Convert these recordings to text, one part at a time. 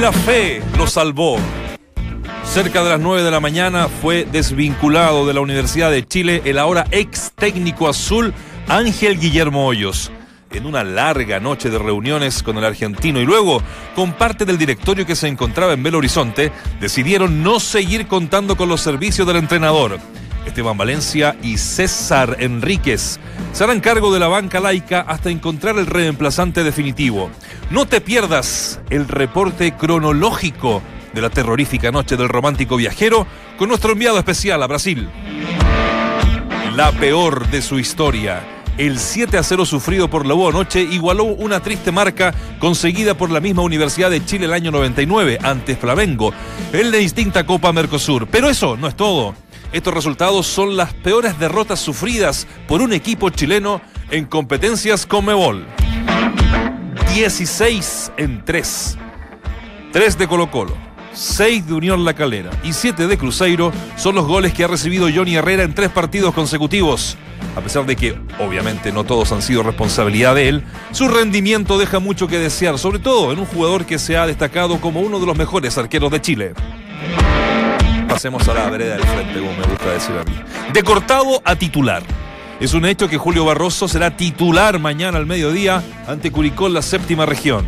la fe lo salvó. Cerca de las 9 de la mañana fue desvinculado de la Universidad de Chile el ahora ex técnico azul Ángel Guillermo Hoyos. En una larga noche de reuniones con el argentino y luego con parte del directorio que se encontraba en Belo Horizonte, decidieron no seguir contando con los servicios del entrenador. Esteban Valencia y César Enríquez se harán cargo de la banca laica hasta encontrar el reemplazante definitivo. No te pierdas el reporte cronológico de la terrorífica noche del romántico viajero con nuestro enviado especial a Brasil. La peor de su historia. El 7 a 0 sufrido por la U anoche igualó una triste marca conseguida por la misma Universidad de Chile el año 99 ante Flamengo en la distinta Copa Mercosur. Pero eso no es todo. Estos resultados son las peores derrotas sufridas por un equipo chileno en competencias con Mebol. 16 en 3. 3 de Colo Colo, 6 de Unión La Calera y 7 de Cruzeiro son los goles que ha recibido Johnny Herrera en tres partidos consecutivos. A pesar de que obviamente no todos han sido responsabilidad de él, su rendimiento deja mucho que desear, sobre todo en un jugador que se ha destacado como uno de los mejores arqueros de Chile. Pasemos a la vereda del frente, como me gusta decir a mí. De cortado a titular. Es un hecho que Julio Barroso será titular mañana al mediodía ante Curicó en la séptima región.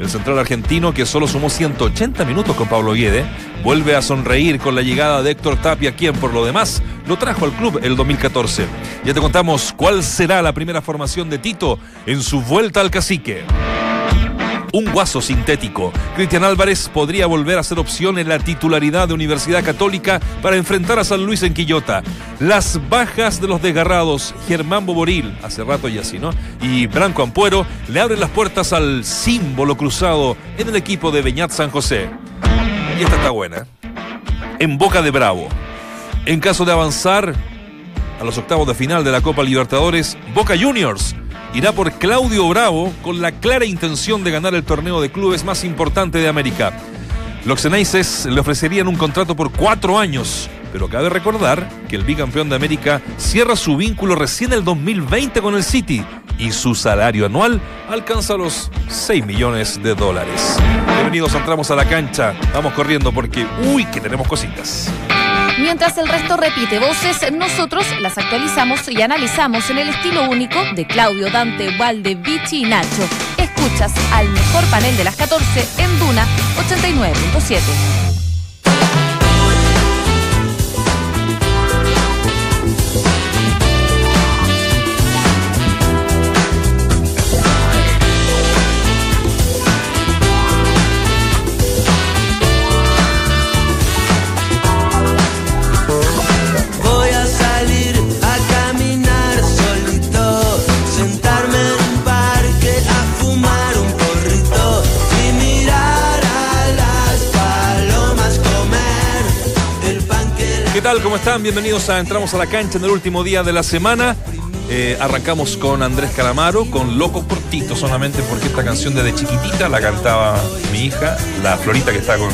El central argentino, que solo sumó 180 minutos con Pablo Guede, vuelve a sonreír con la llegada de Héctor Tapia, quien por lo demás lo trajo al club el 2014. Ya te contamos cuál será la primera formación de Tito en su vuelta al cacique un guaso sintético. Cristian Álvarez podría volver a ser opción en la titularidad de Universidad Católica para enfrentar a San Luis en Quillota. Las bajas de los desgarrados, Germán Boboril, hace rato y así, ¿no? Y Branco Ampuero le abren las puertas al símbolo cruzado en el equipo de Beñat San José. Y esta está buena. En boca de Bravo. En caso de avanzar a los octavos de final de la Copa Libertadores, Boca Juniors irá por Claudio Bravo con la clara intención de ganar el torneo de clubes más importante de América. Los Ceneices le ofrecerían un contrato por cuatro años, pero cabe recordar que el bicampeón de América cierra su vínculo recién el 2020 con el City y su salario anual alcanza los 6 millones de dólares. Bienvenidos, entramos a la cancha, vamos corriendo porque, uy, que tenemos cositas. Mientras el resto repite voces, nosotros las actualizamos y analizamos en el estilo único de Claudio, Dante, Valde, Vichy y Nacho. Escuchas al mejor panel de las 14 en Duna 89.7. ¿Cómo están? Bienvenidos a Entramos a la cancha en el último día de la semana. Eh, arrancamos con Andrés Calamaro, con Locos Cortitos, solamente porque esta canción desde chiquitita la cantaba mi hija, la Florita que está con,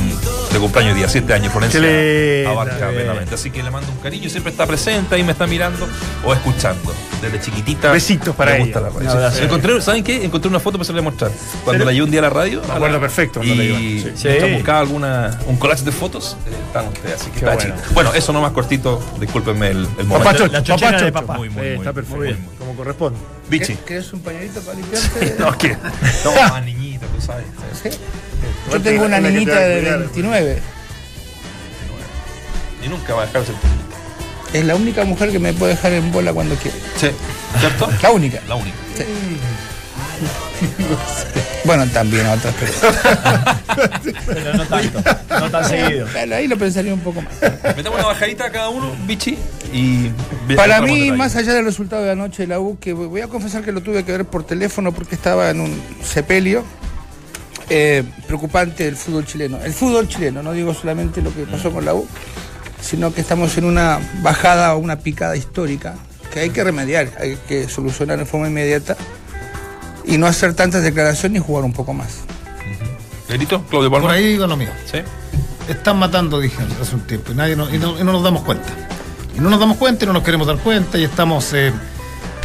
de cumpleaños día 7 años, Florencia linda, abarca plenamente. Así que le mando un cariño, siempre está presente, ahí me está mirando o escuchando. Desde chiquitita. Besitos para me gusta ella. la radio. Sí. Encontré, ¿Saben qué? Encontré una foto para se la voy a mostrar. Cuando la llevé un día a la radio. Me acuerdo perfecto la Y. Sí. Sí. buscaba alguna, un collage de fotos, eh, están ustedes. Así que está bueno. Bueno, eso no más cortito, discúlpenme el, el momento. Papá Chocho, La de papá. Muy, muy, Eh, muy, está perfecto. Muy bien. Como corresponde. Vichy. ¿Quieres un pañuelito para limpiarte? No, ¿qué? No, más niñita, tú sabes. Yo tengo una niñita de cuidado. 29. Y nunca va a dejarse. Es la única mujer que me puede dejar en bola cuando quiere. Sí. ¿Cierto? La única. La única. Bueno, también otras, pero Pero no tanto, no tan seguido. Ahí lo pensaría un poco más. Metemos una bajadita a cada uno, Vichy. Y. Para mí, más allá del resultado de la noche de la U, que voy a confesar que lo tuve que ver por teléfono porque estaba en un sepelio, eh, preocupante el fútbol chileno. El fútbol chileno, no digo solamente lo que pasó con la U, sino que estamos en una bajada o una picada histórica que hay que remediar, hay que solucionar en forma inmediata y no hacer tantas declaraciones y jugar un poco más. Perito, Claudio Palma. Por ahí digo lo mío. Sí. Están matando, dije hace un tiempo, y, nadie y no, y no nos damos cuenta. Y no nos damos cuenta y no nos queremos dar cuenta y estamos eh,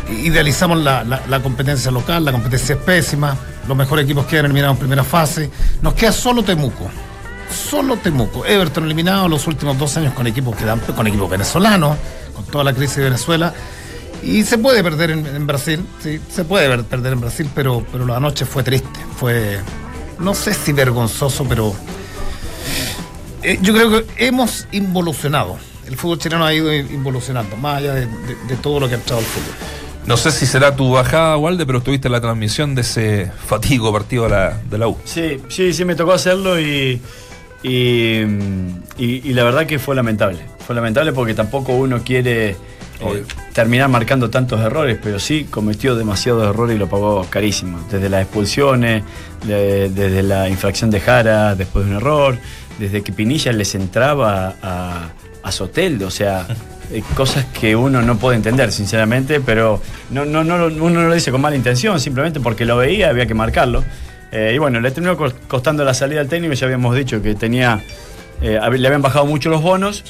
idealizamos la, la- la competencia local, la competencia es pésima, los mejores equipos quedan eliminados en primera fase, nos queda solo Temuco. Solo Temuco. Everton eliminado los últimos dos años con equipos que dan, con equipos venezolanos, con toda la crisis de Venezuela. Y se puede perder en, en Brasil, sí, se puede ver- perder en Brasil, pero, pero la noche fue triste. Fue, no sé si vergonzoso, pero eh, yo creo que hemos involucionado. El fútbol chileno ha ido involucionando, más allá de, de- de todo lo que ha echado el fútbol. No sé si será tu bajada, Walde, pero estuviste en la transmisión de ese fatigo partido de la, de la U. Sí, sí, sí, me tocó hacerlo y, y, y- y la verdad que fue lamentable. Fue lamentable porque tampoco uno quiere eh, terminar marcando tantos errores, pero sí cometió demasiados errores y lo pagó carísimo. Desde las expulsiones, de- desde la infracción de Jara después de un error, desde que Pinilla les entraba a, a Soteldo, o sea... eh, Cosas que uno no puede entender, sinceramente, pero no, no, uno no lo dice con mala intención, simplemente porque lo veía, había que marcarlo. Eh, y bueno, le terminó cos- costando la salida al técnico, ya habíamos dicho que tenía, le habían bajado mucho los bonos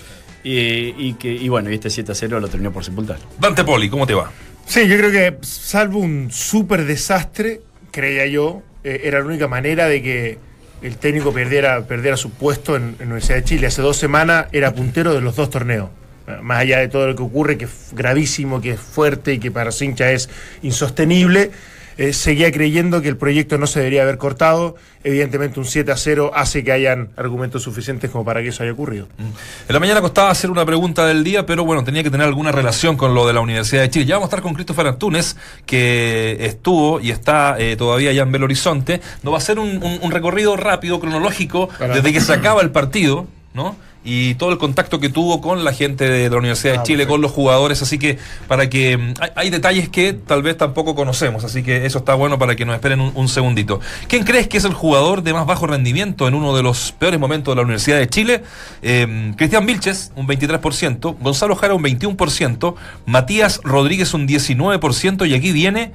y, y que, y bueno, y este 7 a 0 lo terminó por sepultar. Dante Poli, ¿cómo te va? Sí, yo creo que salvo un súper desastre, creía yo, eh, era la única manera de que el técnico perdiera, perdiera su puesto en, en Universidad de Chile. Hace dos semanas era puntero de los dos torneos. Eh, Más allá de todo lo que ocurre, que es gravísimo, que es fuerte y que para Cincha es insostenible, eh, seguía creyendo que el proyecto no se debería haber cortado. Evidentemente un 7 a 0 hace que hayan argumentos suficientes como para que eso haya ocurrido. En la mañana costaba hacer una pregunta del día, pero bueno, tenía que tener alguna relación con lo de la Universidad de Chile. Ya vamos a estar con Christopher Antunes, que estuvo y está eh, todavía allá en Belo Horizonte. Nos va a hacer un, un- un recorrido rápido, cronológico, desde que se acaba el partido, ¿no? Y todo el contacto que tuvo con la gente de la Universidad de Ah, Chile, perfecto. con los jugadores, así que para que mm, hay, hay detalles que tal vez tampoco conocemos, así que eso está bueno para que nos esperen un, un segundito. ¿Quién crees que es el jugador de más bajo rendimiento en uno de los peores momentos de la Universidad de Chile? Eh, Cristian Vilches, un 23%, Gonzalo Jara, un 21%, Matías Rodríguez, un 19%, y aquí viene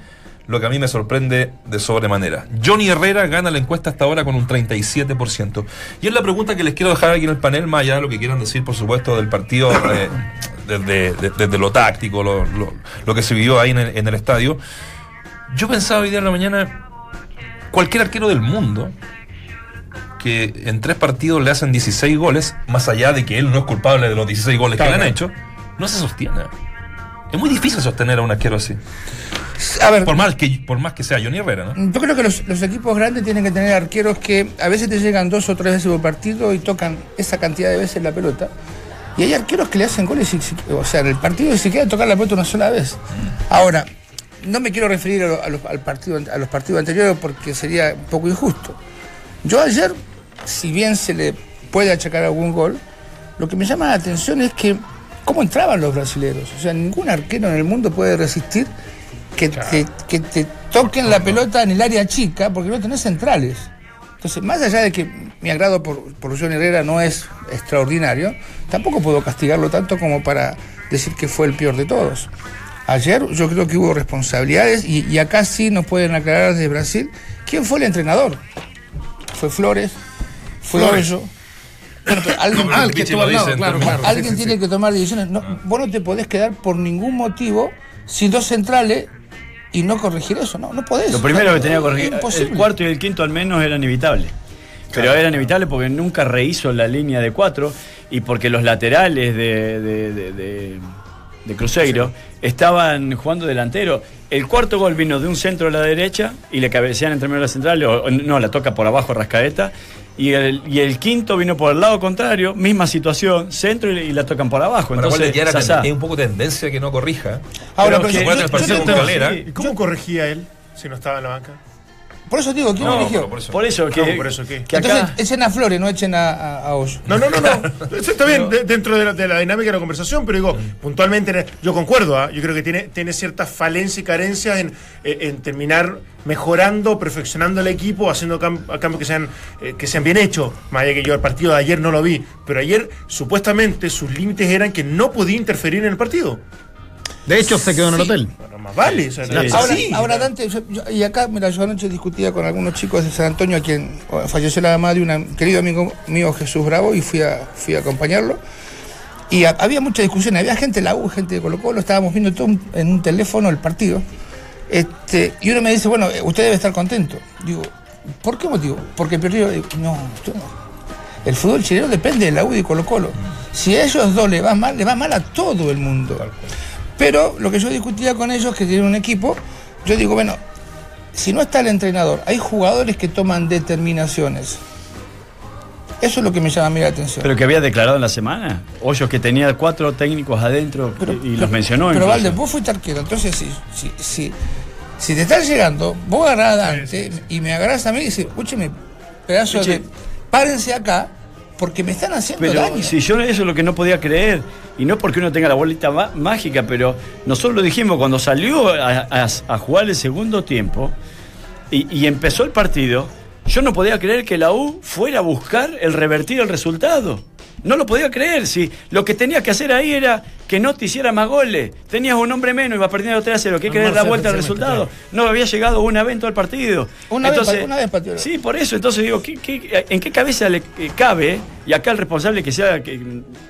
lo que a mí me sorprende de sobremanera. Johnny Herrera gana la encuesta hasta ahora con un 37%. Y es la pregunta que les quiero dejar aquí en el panel, más allá de lo que quieran decir, por supuesto, del partido, eh, desde, de- lo táctico, lo, lo- lo que se vivió ahí en el, en el estadio. Yo pensaba hoy día en la mañana, cualquier arquero del mundo que en tres partidos le hacen 16 goles, más allá de que él no es culpable de los 16 goles que le han hecho, no se sostiene. Es muy difícil sostener a un arquero así. A ver, Por más que, por más que sea Johnny Herrera, ¿no? Yo creo que los, los equipos grandes tienen que tener arqueros que a veces te llegan dos o tres veces por partido y tocan esa cantidad de veces la pelota. Y hay arqueros que le hacen goles, y, o sea, en el partido ni siquiera tocar la pelota una sola vez. Ahora, no me quiero referir a, lo- a los, al partido, a los partidos anteriores porque sería un poco injusto. Yo ayer, si bien se le puede achacar algún gol, lo que me llama la atención es que cómo entraban los brasileños. O sea, ningún arquero en el mundo puede resistir que, te, que te toquen la pelota en el área chica porque no tenés centrales. Entonces, más allá de que mi agrado por, por Johnny Herrera no es extraordinario, tampoco puedo castigarlo tanto como para decir que fue el peor de todos. Ayer yo creo que hubo responsabilidades y, y acá sí nos pueden aclarar desde Brasil quién fue el entrenador. ¿Fue Flores? ¿Fue Flores. Bueno, pero alguien, Ah, el que lado, claro, claro. alguien sí, tiene sí. que tomar decisiones. No, vos no te podés quedar por ningún motivo sin dos centrales y no corregir eso. No, no podés. Lo primero que tenía que Es corregir, imposible. el cuarto y el quinto al menos eran inevitables. Pero eran inevitables porque nunca rehizo la línea de cuatro y porque los laterales de, de, de- de- de Cruzeiro estaban jugando delantero. El cuarto gol vino de un centro a la derecha y le cabecean entre medio de la central, o, o no, la toca por abajo Rascaeta. Y el, y el quinto vino por el lado contrario, misma situación, centro y, y la tocan por abajo. Para Entonces, ya era es un poco tendencia que no corrija. Ahora, Pero pero que- yo- Recuerda yo- el partido yo con te- Calera. sí. ¿Y cómo corregía él si no estaba en la banca? Por eso digo, ¿quién No, eligió? por eso. Por eso que, ¿Cómo? ¿Por eso qué? que acá... Entonces echen a Flores, no echen a, a, a Hoyo. No, no, no, no. Eso está bien de- dentro de la, de la dinámica de la conversación, pero digo, puntualmente, yo concuerdo, ¿ah? yo creo que tiene, tiene ciertas falencias y carencias en, eh, en terminar mejorando, perfeccionando el equipo, haciendo cam- cambios que sean, eh, que sean bien hechos. Más allá que yo el partido de ayer no lo vi, pero ayer supuestamente sus límites eran que no podía interferir en el partido. De hecho, se quedó en el hotel. Bueno, más vale. o sea, Sí. Ahora, ahora Dante, yo- yo- y acá, mira, yo anoche discutía con algunos chicos de San Antonio, a quien falleció la mamá de un querido amigo mío, Jesús Bravo, y fui a, fui a acompañarlo. Y ha- había mucha discusión, había gente de la U, gente de Colo Colo, estábamos viendo todo un- en un teléfono el partido. Este, y uno me dice, bueno, eh, usted debe estar contento. Digo, ¿por qué motivo? Porque perdió. Digo, no, usted no. El fútbol chileno depende de la U y Colo Colo. Si a ellos dos le va mal, le va mal a todo el mundo. Pero lo que yo discutía con ellos, que tienen un equipo, yo digo, bueno, si no está el entrenador, hay jugadores que toman determinaciones. Eso es lo que me llama a mí la atención. Pero que había declarado en la semana. Hoyos que tenía cuatro técnicos adentro y- los mencionó. Pero incluso. Valde, vos fuiste arquero, entonces si, si, si, si te estás llegando, vos agarrás a Dante y me agarrás a mí y dices, escúcheme, pedazo Eche. de. Párense acá, porque me están haciendo Pero daño. si yo eso es lo que no podía creer, y no porque uno tenga la bolita mágica, pero nosotros lo dijimos cuando salió a, a- a jugar el segundo tiempo y, y empezó el partido, yo no podía creer que la U fuera a buscar el revertir el resultado. No lo podía creer, si lo que tenía que hacer ahí era que no te hiciera más goles. Tenías un hombre menos, iba perdiendo 3 a 0. ¿Qué querés dar vuelta al resultado? No había llegado una vez en todo el partido. Una vez pa- una vez pateó. Sí, por eso. Entonces digo, ¿qué- qué- en qué cabeza le eh, cabe, y acá el responsable que sea que-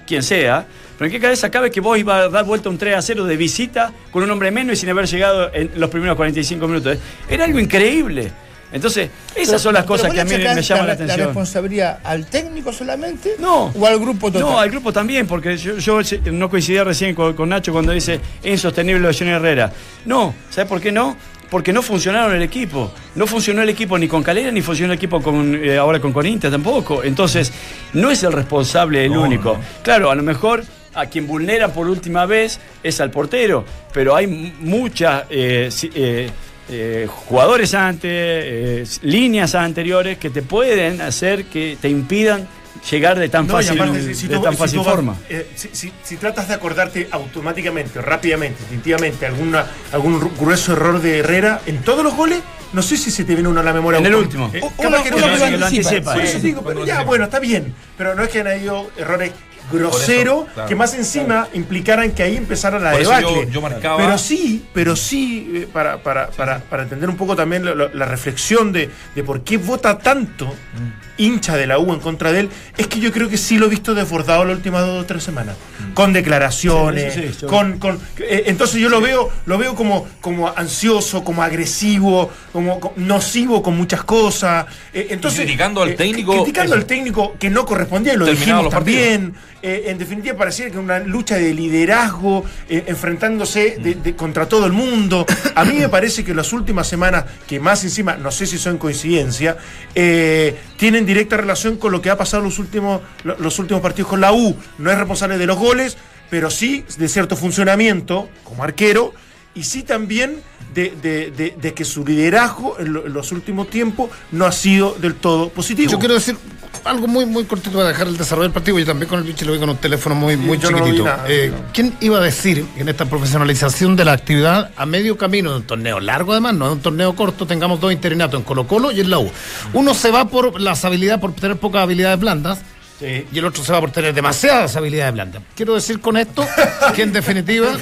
quien sea, pero en qué cabeza cabe que vos ibas a dar vuelta un 3 a 0 de visita con un hombre menos y sin haber llegado en los primeros 45 minutos? Era algo increíble. Entonces, esas son las cosas que a mí achacás me llaman la ¿La atención. responsabilidad al técnico solamente? No. ¿O al grupo total? No, al grupo también, porque yo, yo se- no coincidía recién con, con Nacho cuando dice insostenible lo de Johnny Herrera. No, ¿sabes por qué no? Porque no funcionaron el equipo. No funcionó el equipo ni con Calera, ni funcionó el equipo con, eh, ahora con Corinthians tampoco. Entonces, no es el responsable el único. Claro, a lo mejor a quien vulnera por última vez es al portero, pero hay muchas eh, eh, eh, jugadores antes, eh, líneas anteriores que te pueden hacer que te impidan llegar de tan No, fácil, aparte, si- si de tú- tan si fácil vas- forma. eh, si, tratas de acordarte automáticamente, rápidamente, instintivamente, alguna, algún ru- grueso error de Herrera en todos los goles, no sé si se te viene uno a la memoria. En el último. Uno- capaz que uno no, que sí, lo que lo anticipa. anticipa. Por Sí, eso sí, digo, pero ya, bueno, está bien. Pero no es que han habido errores groseros claro. que más encima implicaran que ahí empezara la Por debacle. yo- yo marcaba- Pero sí, pero sí, eh, para, para, para, para entender un poco también la reflexión de, de por qué vota tanto hincha de la U en contra de él, es que yo creo que sí lo he visto desbordado las últimas dos o tres semanas. Con declaraciones, Sí, yo- con, con eh, entonces yo lo veo, lo veo como, como ansioso, como agresivo, como, co- nocivo con muchas cosas. Eh, entonces, criticando al eh, técnico, criticando eso. al técnico que no correspondía, y lo dijimos partidos. Eh, en definitiva, parecía que una lucha de liderazgo, eh, enfrentándose de- de- contra todo el mundo. A mí me parece que las últimas semanas, que más encima, no sé si son coincidencia, eh, tienen directa relación con lo que ha pasado los últimos, lo- los últimos partidos con la U. No es responsable de los goles, pero sí de cierto funcionamiento como arquero. Y sí también de, de- de- de que su liderazgo en, lo- en los últimos tiempos no ha sido del todo positivo. Yo quiero decir algo muy muy cortito para dejar el desarrollo del partido. Yo también con el bicho lo vi con un teléfono muy, muy yo no chiquitito. nada, Eh, no. ¿Quién iba a decir que en esta profesionalización de la actividad a medio camino de un torneo largo, además, no de un torneo corto, tengamos dos interinatos en Colo Colo y en la U? Uno se va por las habilidades, por tener pocas habilidades blandas. Y el otro se va por tener demasiadas habilidades blandas. Quiero decir con esto que en definitiva.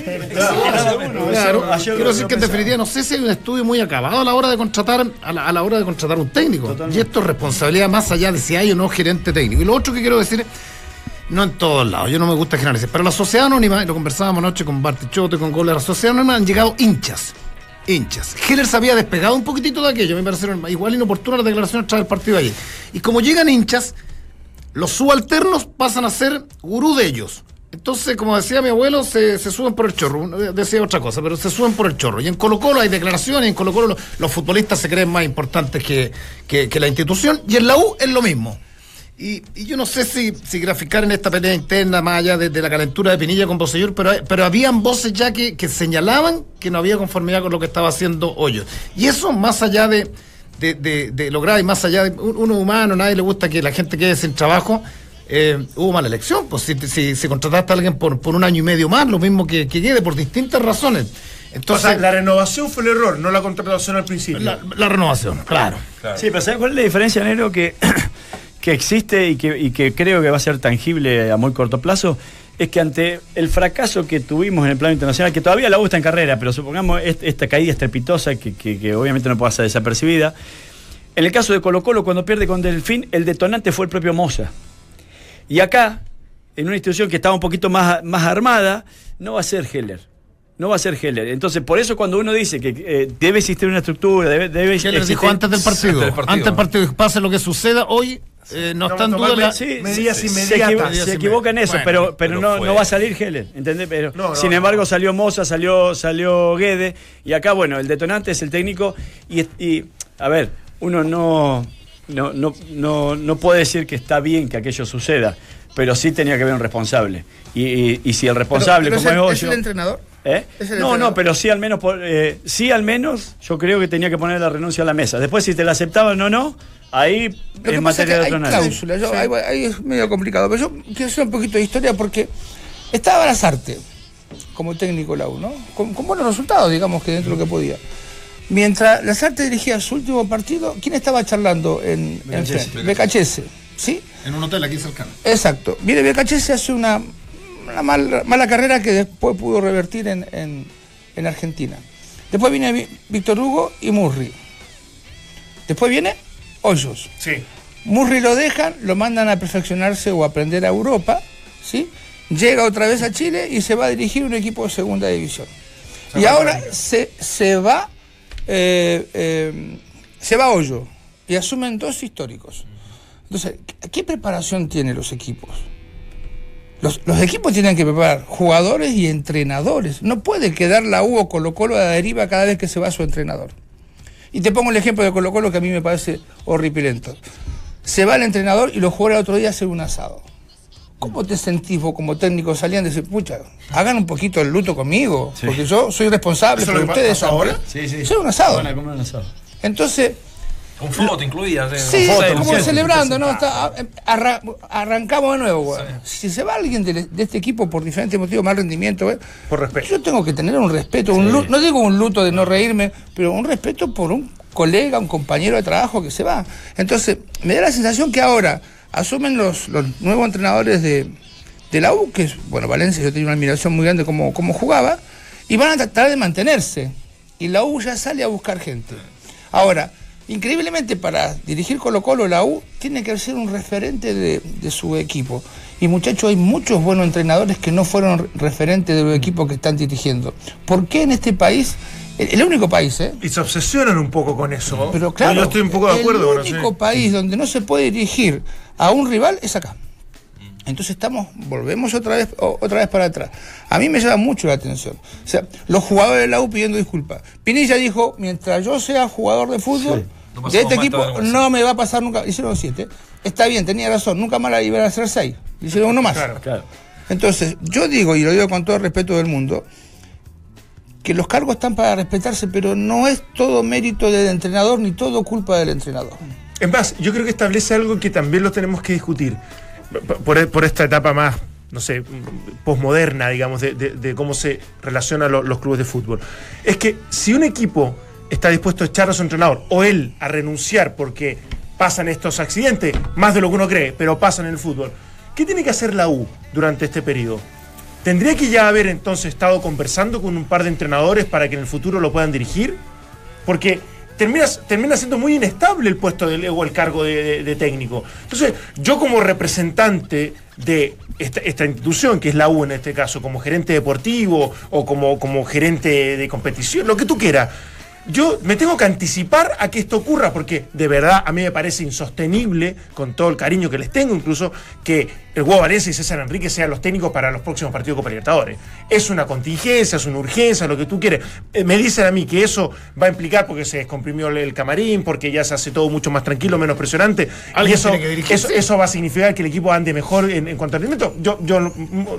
Claro, quiero decir que en definitiva no sé si hay un estudio muy acabado a la hora de contratar a la, a la hora de contratar un técnico. Y esto es responsabilidad más allá de si hay o no gerente técnico. Y lo otro que quiero decir, no en todos lados, yo no me gusta generalizar, pero la sociedad anónima, y lo conversábamos anoche con Bartichotto y con Gola, la sociedad anónima han llegado hinchas. Hinchas. Heller se había despegado un poquitito de aquello, me parecieron igual inoportunas las declaraciones tras el partido de ayer. Y como llegan hinchas, los subalternos pasan a ser gurú de ellos. Entonces, como decía mi abuelo, se, suben por el chorro. Uno Decía otra cosa, pero se suben por el chorro. Y en Colo Colo hay declaraciones, en Colo Colo los, futbolistas se creen más importantes que, la institución, y en la U es lo mismo. Y, yo no sé si, graficar en esta pelea interna, más allá de, la calentura de Pinilla con Bosellur, pero, pero habían voces ya que, que señalaban que no había conformidad con lo que estaba haciendo Hoyos. Y eso, más allá de, de, de, de lo grave, y más allá de un- uno humano, nadie le gusta que la gente quede sin trabajo. eh, hubo mala elección, pues si, si, si contrataste a alguien por, por un año y medio más, lo mismo que, que quede, por distintas razones. O Entonces, sea, la renovación fue el error, no la contratación al principio. la, la renovación, claro. Sí, pero ¿sabes cuál es la diferencia, Nero? Que, que existe y que, y que creo que va a ser tangible a muy corto plazo. Es que ante el fracaso que tuvimos en el plano internacional, que todavía la está en carrera, pero supongamos est- esta caída estrepitosa que obviamente no puede ser desapercibida. En el caso de Colo Colo, cuando pierde con Delfín, el detonante fue el propio Moza. Y acá en una institución que estaba un poquito más, más armada, no va a ser Heller. No va a ser Heller. Entonces, por eso cuando uno dice que eh, debe existir una estructura, debe, debe ¿Qué les dijo antes del partido? Antes del partido. Antes del partido, dijo, pase lo que suceda hoy, eh, no, está en duda la... Sí, medidas sí, se, inmediatas. equivo- Medidas se equivoca en eso, Bueno, pero, pero, pero no, no va a salir Heller, ¿entendés? Pero, No, no, sin no. embargo, salió Moza, salió, salió Guede, y acá, bueno, el detonante es el técnico, y, y, a ver, uno no, no, no, no, no puede decir que está bien que aquello suceda, pero sí tenía que haber un responsable. Y, y- y si el responsable, Pero- como pero es es, el, Hoyo- es el entrenador. ¿Eh? Es el No, no, pero sí al menos, por- eh, sí al menos, yo creo que tenía que poner la renuncia a la mesa. Después si te la aceptaban o no, ahí Lo que materia de hay cláusulas, yo- ahí, ahí es medio complicado, pero yo quiero hacer un poquito de historia porque estaba Lazarte como técnico la U, ¿no? Con, con buenos resultados, digamos que dentro de lo que podía. Mientras Lazarte dirigía su último partido, ¿quién estaba charlando en, en frente? Becachese, ¿sí? En un hotel aquí cercano. Exacto. Viene Becachese hace una, una mal- mala carrera que después pudo revertir en, en- en Argentina. Después viene Vi- Víctor Hugo y Murri. Después viene Hoyos. Sí. Murray lo dejan, lo mandan a perfeccionarse o a aprender a Europa, ¿sí? Llega otra vez a Chile y se va a dirigir un equipo de segunda división. Y ahora se, se va eh, eh, se va Hoyo y asumen dos históricos. Entonces, ¿qué- ¿qué preparación tienen los equipos? Los, los equipos tienen que preparar jugadores y entrenadores. No puede quedar la U o Colo Colo a la deriva cada vez que se va su entrenador. Y te pongo el ejemplo de Colo Colo que a mí me parece horripilento. Se va el entrenador y los jugadores otro día hacen un asado. ¿Cómo te sentís vos como técnico salían de decir, pucha, hagan un poquito el luto conmigo? Porque yo soy responsable, ¿Eso es pero ustedes ahora? Sí, sí. Soy un asado. Van a comer un asado. Entonces, Con foto incluida. Sí, Foto, como sí. celebrando, ¿no? Está- arra- arrancamos de nuevo, güey. Si se va alguien de, de este equipo por diferentes motivos, mal rendimiento, güey, Por respeto. yo tengo que tener un respeto, un no digo un luto de no reírme, pero un respeto por un colega, un compañero de trabajo que se va. Entonces, me da la sensación que ahora asumen los, los nuevos entrenadores de, de la U, que es, bueno, Valencia, yo tenía una admiración muy grande como, como jugaba, y van a tratar de mantenerse. Y la U ya sale a buscar gente. Ahora, increíblemente para dirigir Colo Colo, la U tiene que ser un referente de, de su equipo. Y muchachos, hay muchos buenos entrenadores que no fueron re- referentes de los equipos que están dirigiendo. ¿Por qué en este país, el, el único país, ¿eh? Y se obsesionan un poco con eso. Pero claro, Yo estoy un poco de acuerdo el con eso. único país donde no se puede dirigir a un rival es acá. Entonces estamos, volvemos otra vez, o- otra vez para atrás. A mí me llama mucho la atención. O sea, los jugadores de la U pidiendo disculpas. Pinilla dijo, mientras yo sea jugador de fútbol, No de este equipo no me va a pasar nunca. Hicieron siete. Está bien, tenía razón, nunca más la iban a hacer seis. Hicieron uno más. Claro. Claro. Entonces, yo digo, y lo digo con todo el respeto del mundo, que los cargos están para respetarse, pero no es todo mérito del entrenador ni todo culpa del entrenador. Es más, yo creo que establece algo que también lo tenemos que discutir. Por, por esta etapa más, no sé, posmoderna, digamos, de, de- de cómo se relacionan lo- los clubes de fútbol. Es que si un equipo está dispuesto a echar a su entrenador o él a renunciar porque pasan estos accidentes, más de lo que uno cree, pero pasan en el fútbol, ¿qué tiene que hacer la U durante este periodo? ¿Tendría que ya haber entonces estado conversando con un par de entrenadores para que en el futuro lo puedan dirigir? Porque termina, siendo muy inestable el puesto de, o el cargo de técnico. Entonces, yo como representante de esta, esta institución, que es la U en este caso, como gerente deportivo o como, como gerente de competición, lo que tú quieras, yo me tengo que anticipar a que esto ocurra, porque de verdad a mí me parece insostenible, con todo el cariño que les tengo, incluso, que el Hugo Valencia y César Enrique sean los técnicos para los próximos partidos de Copa Libertadores. Es una contingencia, es una urgencia, lo que tú quieres. Eh, me dicen a mí que eso va a implicar porque se descomprimió el camarín, porque ya se hace todo mucho más tranquilo, menos presionante. Y eso, eso, eso va a significar que el equipo ande mejor en, en cuanto a rendimiento. Yo, yo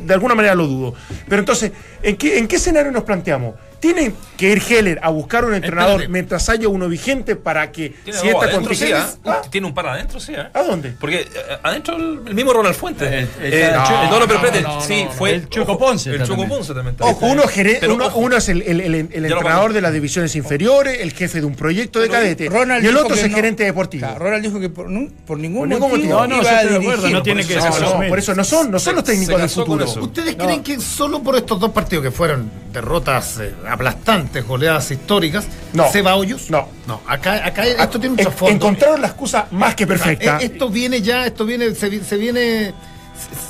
de alguna manera lo dudo. Pero entonces, ¿en qué, en qué escenario nos planteamos? ¿Tiene que ir Heller a buscar un entrenador Espérate. mientras haya uno vigente para que Tiene si esta sí, contingencia... ¿ah? ¿Ah? Tiene un par adentro, sí. ¿ah? ¿A dónde? Porque eh, adentro el, el mismo Ronald Fuentes. El- el- Eh, no, no, pero no, espérate, no, sí, no, fue. el Chuco ojo, Ponce El también. Ponce también está. Ojo, uno, gere- Pero uno, ojo, uno es el, el- el- el entrenador de las divisiones inferiores, el jefe de un proyecto de cadete, Ronald y el dijo otro es que el no- gerente deportivo. Claro, Ronald dijo que por, ningún, Por ningún motivo. No, no, iba yo a estoy de acuerdo, dirigir. no tiene que por ser eso No, son, no son los técnicos del futuro. ¿Ustedes creen que solo por estos dos partidos que fueron derrotas eh, aplastantes, goleadas históricas, No. se va a hoyos? No. No, acá, acá esto tiene En- trasfondo. Encontraron la excusa más que perfecta. Eh, Esto viene ya, esto viene, se, se viene,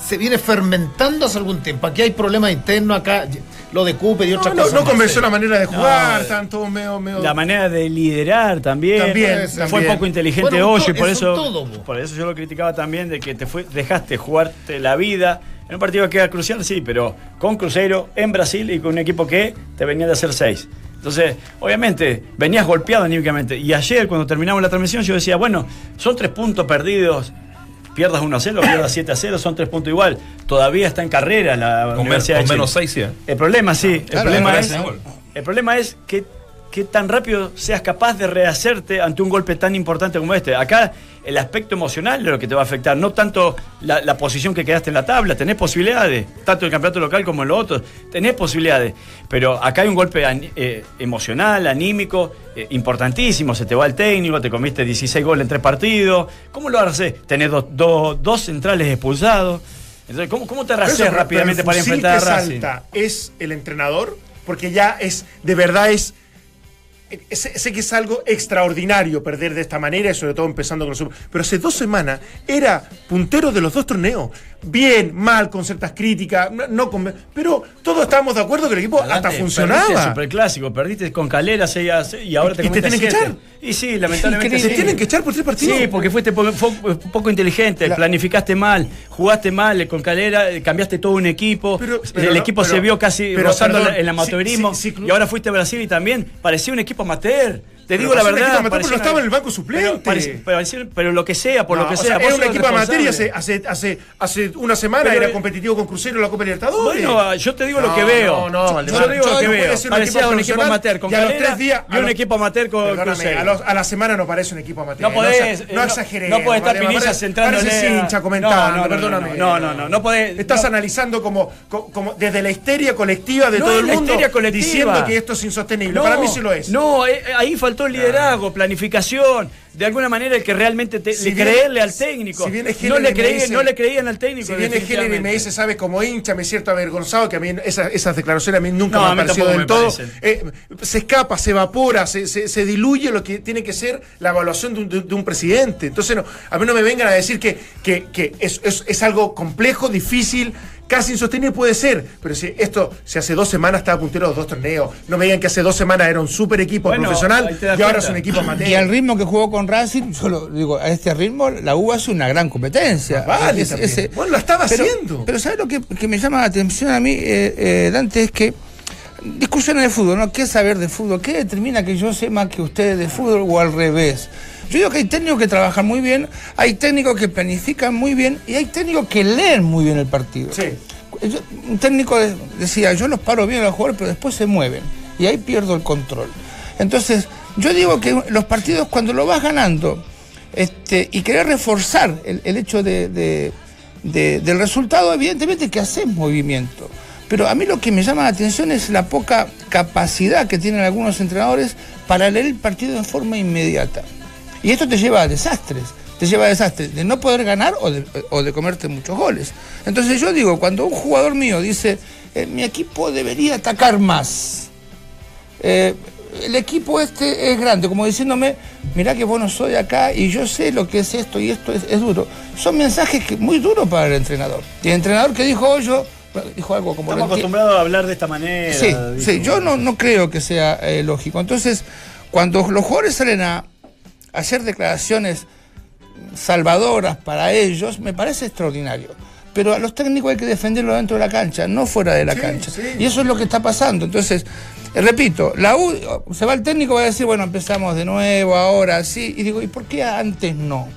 se, viene fermentando hace algún tiempo. Aquí hay problemas internos, acá lo de Cooper y No, otras no, cosas. no más convenció la manera de No, jugar, eh, tanto medio, medio. La manera de liderar también. También, Fue también. poco inteligente Bueno, Hoyo y por eso todo, por eso yo lo criticaba también de que te fue, dejaste jugarte la vida en un partido que era crucial, sí, pero con Cruzeiro en Brasil y con un equipo que te venía de hacer seis. Entonces, obviamente, venías golpeado anímicamente. Y ayer, cuando terminamos la transmisión, yo decía, bueno, son tres puntos perdidos. Pierdas 1 a 0, pierdas 7 a 0, son tres puntos igual. Todavía está en carrera la Con, de con Chile. menos 6, sí. El problema, sí. El Claro, problema es, el problema es que, que tan rápido seas capaz de rehacerte ante un golpe tan importante como este. Acá el aspecto emocional es lo que te va a afectar, no tanto la, la posición que quedaste en la tabla. Tenés posibilidades, tanto en el campeonato local como en los otros. Tenés posibilidades. Pero acá hay un golpe eh, emocional, anímico, eh, importantísimo. Se te va el técnico, te comiste 16 goles en tres partidos. ¿Cómo lo haces? Tenés dos, dos- dos centrales expulsados. Entonces, ¿cómo, cómo te pero rápidamente para enfrentar a que Racing? salta es el entrenador, porque ya es, de verdad es. Sé, que es algo extraordinario perder de esta manera, y sobre todo empezando con los. Pero hace dos semanas era puntero de los dos torneos. Bien, mal, con ciertas críticas, no, con- pero todos estábamos de acuerdo que el equipo hasta Adelante, Perdiste funcionaba. superclásico, perdiste con Calera 6 a 6 y ahora te ¿Y te tienen que echar? Y sí, lamentablemente. Se sí. tienen que echar por tres partidos. Sí, porque fuiste po- poco inteligente, La- planificaste mal, jugaste mal con Calera, eh, cambiaste todo un equipo, Pero- pero el equipo pero- se vio casi rozando el amateurismo sí, sí, sí, y ahora fuiste a Brasil y también parecía un equipo amateur. Te digo la verdad. amateur, pero una- estaba en el banco suplente. Pero, lo que sea, por No, lo que o sea. sea, era un equipo amateur y hace, hace, hace, hace una semana Pero- era competitivo con Crucero en la Copa Libertadores. Bueno, yo te digo lo No, que veo. no, no, yo Valdemar. te digo Yo lo que no veo. un Parecía un equipo amateur con y a los tres días- y un equipo amateur con Cruzeiro. a, los- a la semana no parece un equipo amateur. No podés, no, eh, no, no- no podés estar Valdemar, Pinilla parece- hincha comentando, No, no, no, perdóname. no, no, no, no podés- Estás no- analizando como, co- como desde la histeria colectiva de No todo el mundo diciendo que esto es insostenible. Para mí sí lo es. No, eh, ahí faltó liderazgo, planificación. De alguna manera el que realmente te- Si le creerle al técnico. si no, le creí- dice- no le creían al técnico. Si viene Heller y me dice, sabes, como hincha me siento avergonzado, que a mí esa- esas declaraciones a mí nunca No, me han parecido del todo. Eh, se escapa, se evapora, se, se- se diluye lo que tiene que ser la evaluación de un, de- de un presidente. Entonces, no, a mí no me vengan a decir que, que, que es, es- es algo complejo, difícil, casi insostenible puede ser. Pero si esto, si hace dos semanas estaba puntero de los dos torneos, no me digan que hace dos semanas era un super equipo Bueno, profesional y ahora cuenta. es un equipo amateur. Y al ritmo que jugó con Racing, yo lo digo, a este ritmo, la U hace una gran competencia. Vale ese- Bueno, lo estaba pero, haciendo. Pero ¿sabes lo que, que me llama la atención a mí, eh, eh, Dante? Es que discusiones de fútbol, ¿no? ¿Qué saber de fútbol? ¿Qué determina que yo sé más que ustedes de fútbol o al revés? Yo digo que hay técnicos que trabajan muy bien, hay técnicos que planifican muy bien y hay técnicos que leen muy bien el partido. Sí. Yo- un técnico de- decía, yo los paro bien a los jugadores, pero después se mueven. Y ahí pierdo el control. Entonces, yo digo que los partidos cuando lo vas ganando este, y querer reforzar el, el hecho de, de- de- del resultado, evidentemente que haces movimiento. Pero a mí lo que me llama la atención es la poca capacidad que tienen algunos entrenadores para leer el partido en forma inmediata. Y esto te lleva a desastres. Te lleva a desastres de no poder ganar o de, o de comerte muchos goles. Entonces yo digo, cuando un jugador mío dice, eh, mi equipo debería atacar más, eh, el equipo este es grande, como diciéndome, mirá que vos no soy acá y yo sé lo que es esto y esto es, es duro. Son mensajes que, muy duros para el entrenador. Y el entrenador que dijo Hoyo, dijo algo como... Estamos "Lo enti- acostumbrados a hablar de esta manera. Sí, sí, yo no, no creo que sea eh, lógico. Entonces, cuando los jugadores salen a hacer declaraciones salvadoras para ellos, me parece extraordinario. Pero a los técnicos hay que defenderlo dentro de la cancha, no fuera de la Sí, cancha. sí. Y eso es lo que está pasando. Entonces, eh, repito, la U, se va el técnico va a decir, bueno, empezamos de nuevo, ahora sí. Y digo, ¿y por qué antes no?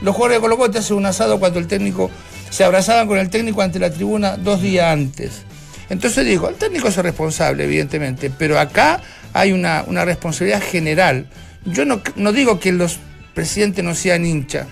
Los jugadores de Colo Colo te hacen un asado cuando el técnico se abrazaban con el técnico ante la tribuna dos días antes. Entonces digo, el técnico es el responsable, evidentemente, pero acá hay una, una responsabilidad general. Yo no, no digo que los presidentes no sean hinchas.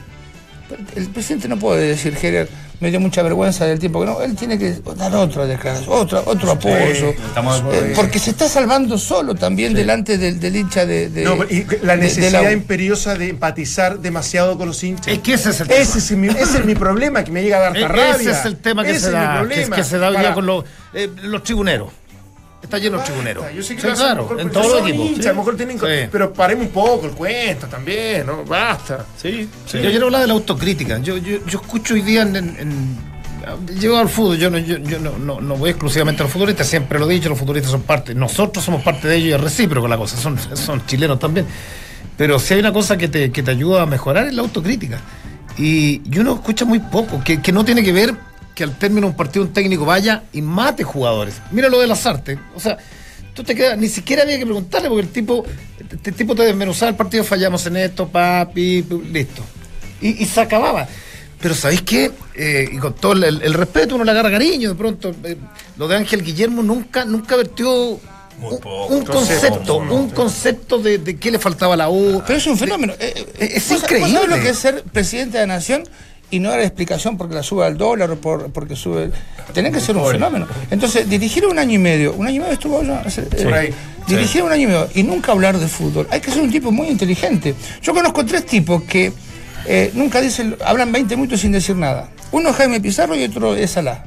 El presidente no puede decir, Gerer, me dio mucha vergüenza del tiempo que no. Él tiene que dar otra declaración, otra, otro apoyo. Eh, porque se está salvando solo también delante del, del hincha de, de- No, y la de- de necesidad la imperiosa de empatizar demasiado con los hinchas. Es que ese es el tema. Ese es mi, ese es mi problema, que me llega a dar E- rabia. Ese es el tema que Ese se es mi da, que, que se da hoy día Para- con los, eh, los tribuneros. Está lleno de tribuneros. Yo sé que Sí, claro, en todos los equipos. a lo mejor tienen. Sí. Pero paremos un poco el cuento también, ¿no? Basta. Sí, Sí, Yo quiero hablar de la autocrítica. Yo, yo, yo escucho hoy día en- Llego al fútbol, yo, no, yo, yo no, no, no voy exclusivamente a los futbolistas, siempre lo he dicho, los futbolistas son parte, nosotros somos parte de ellos y es recíproco la cosa, son, son chilenos también. Pero si hay una cosa que te, que te ayuda a mejorar es la autocrítica. Y, y uno escucha muy poco, que, que no tiene que ver que al término de un partido un técnico vaya y mate jugadores. Mira lo de las artes. O sea, tú te quedas, ni siquiera había que preguntarle porque el tipo, este tipo te desmenuzaba el partido, fallamos en esto, papi, listo. Y, y se acababa. Pero ¿sabéis qué? Eh, y con todo el, el respeto uno le agarra cariño, de pronto. eh, lo de Ángel Guillermo nunca, nunca vertió Muy un, poco. un concepto, un concepto de, de qué le faltaba a la U. Pero es un fenómeno. Eh, eh, Es- es ¿vos- vos increíble. lo que es ser presidente de la nación y no dar explicación porque la sube al dólar o por, porque sube. Tenés que ser un fenómeno. Entonces, dirigir un año y medio, un año y medio estuvo yo. eh, Por ahí. Dirigir un año y medio y nunca hablar de fútbol. Hay que ser un tipo muy inteligente. Yo conozco tres tipos que eh, nunca dicen, hablan 20 minutos sin decir nada. Uno es Jaime Pizarro y otro es Alá.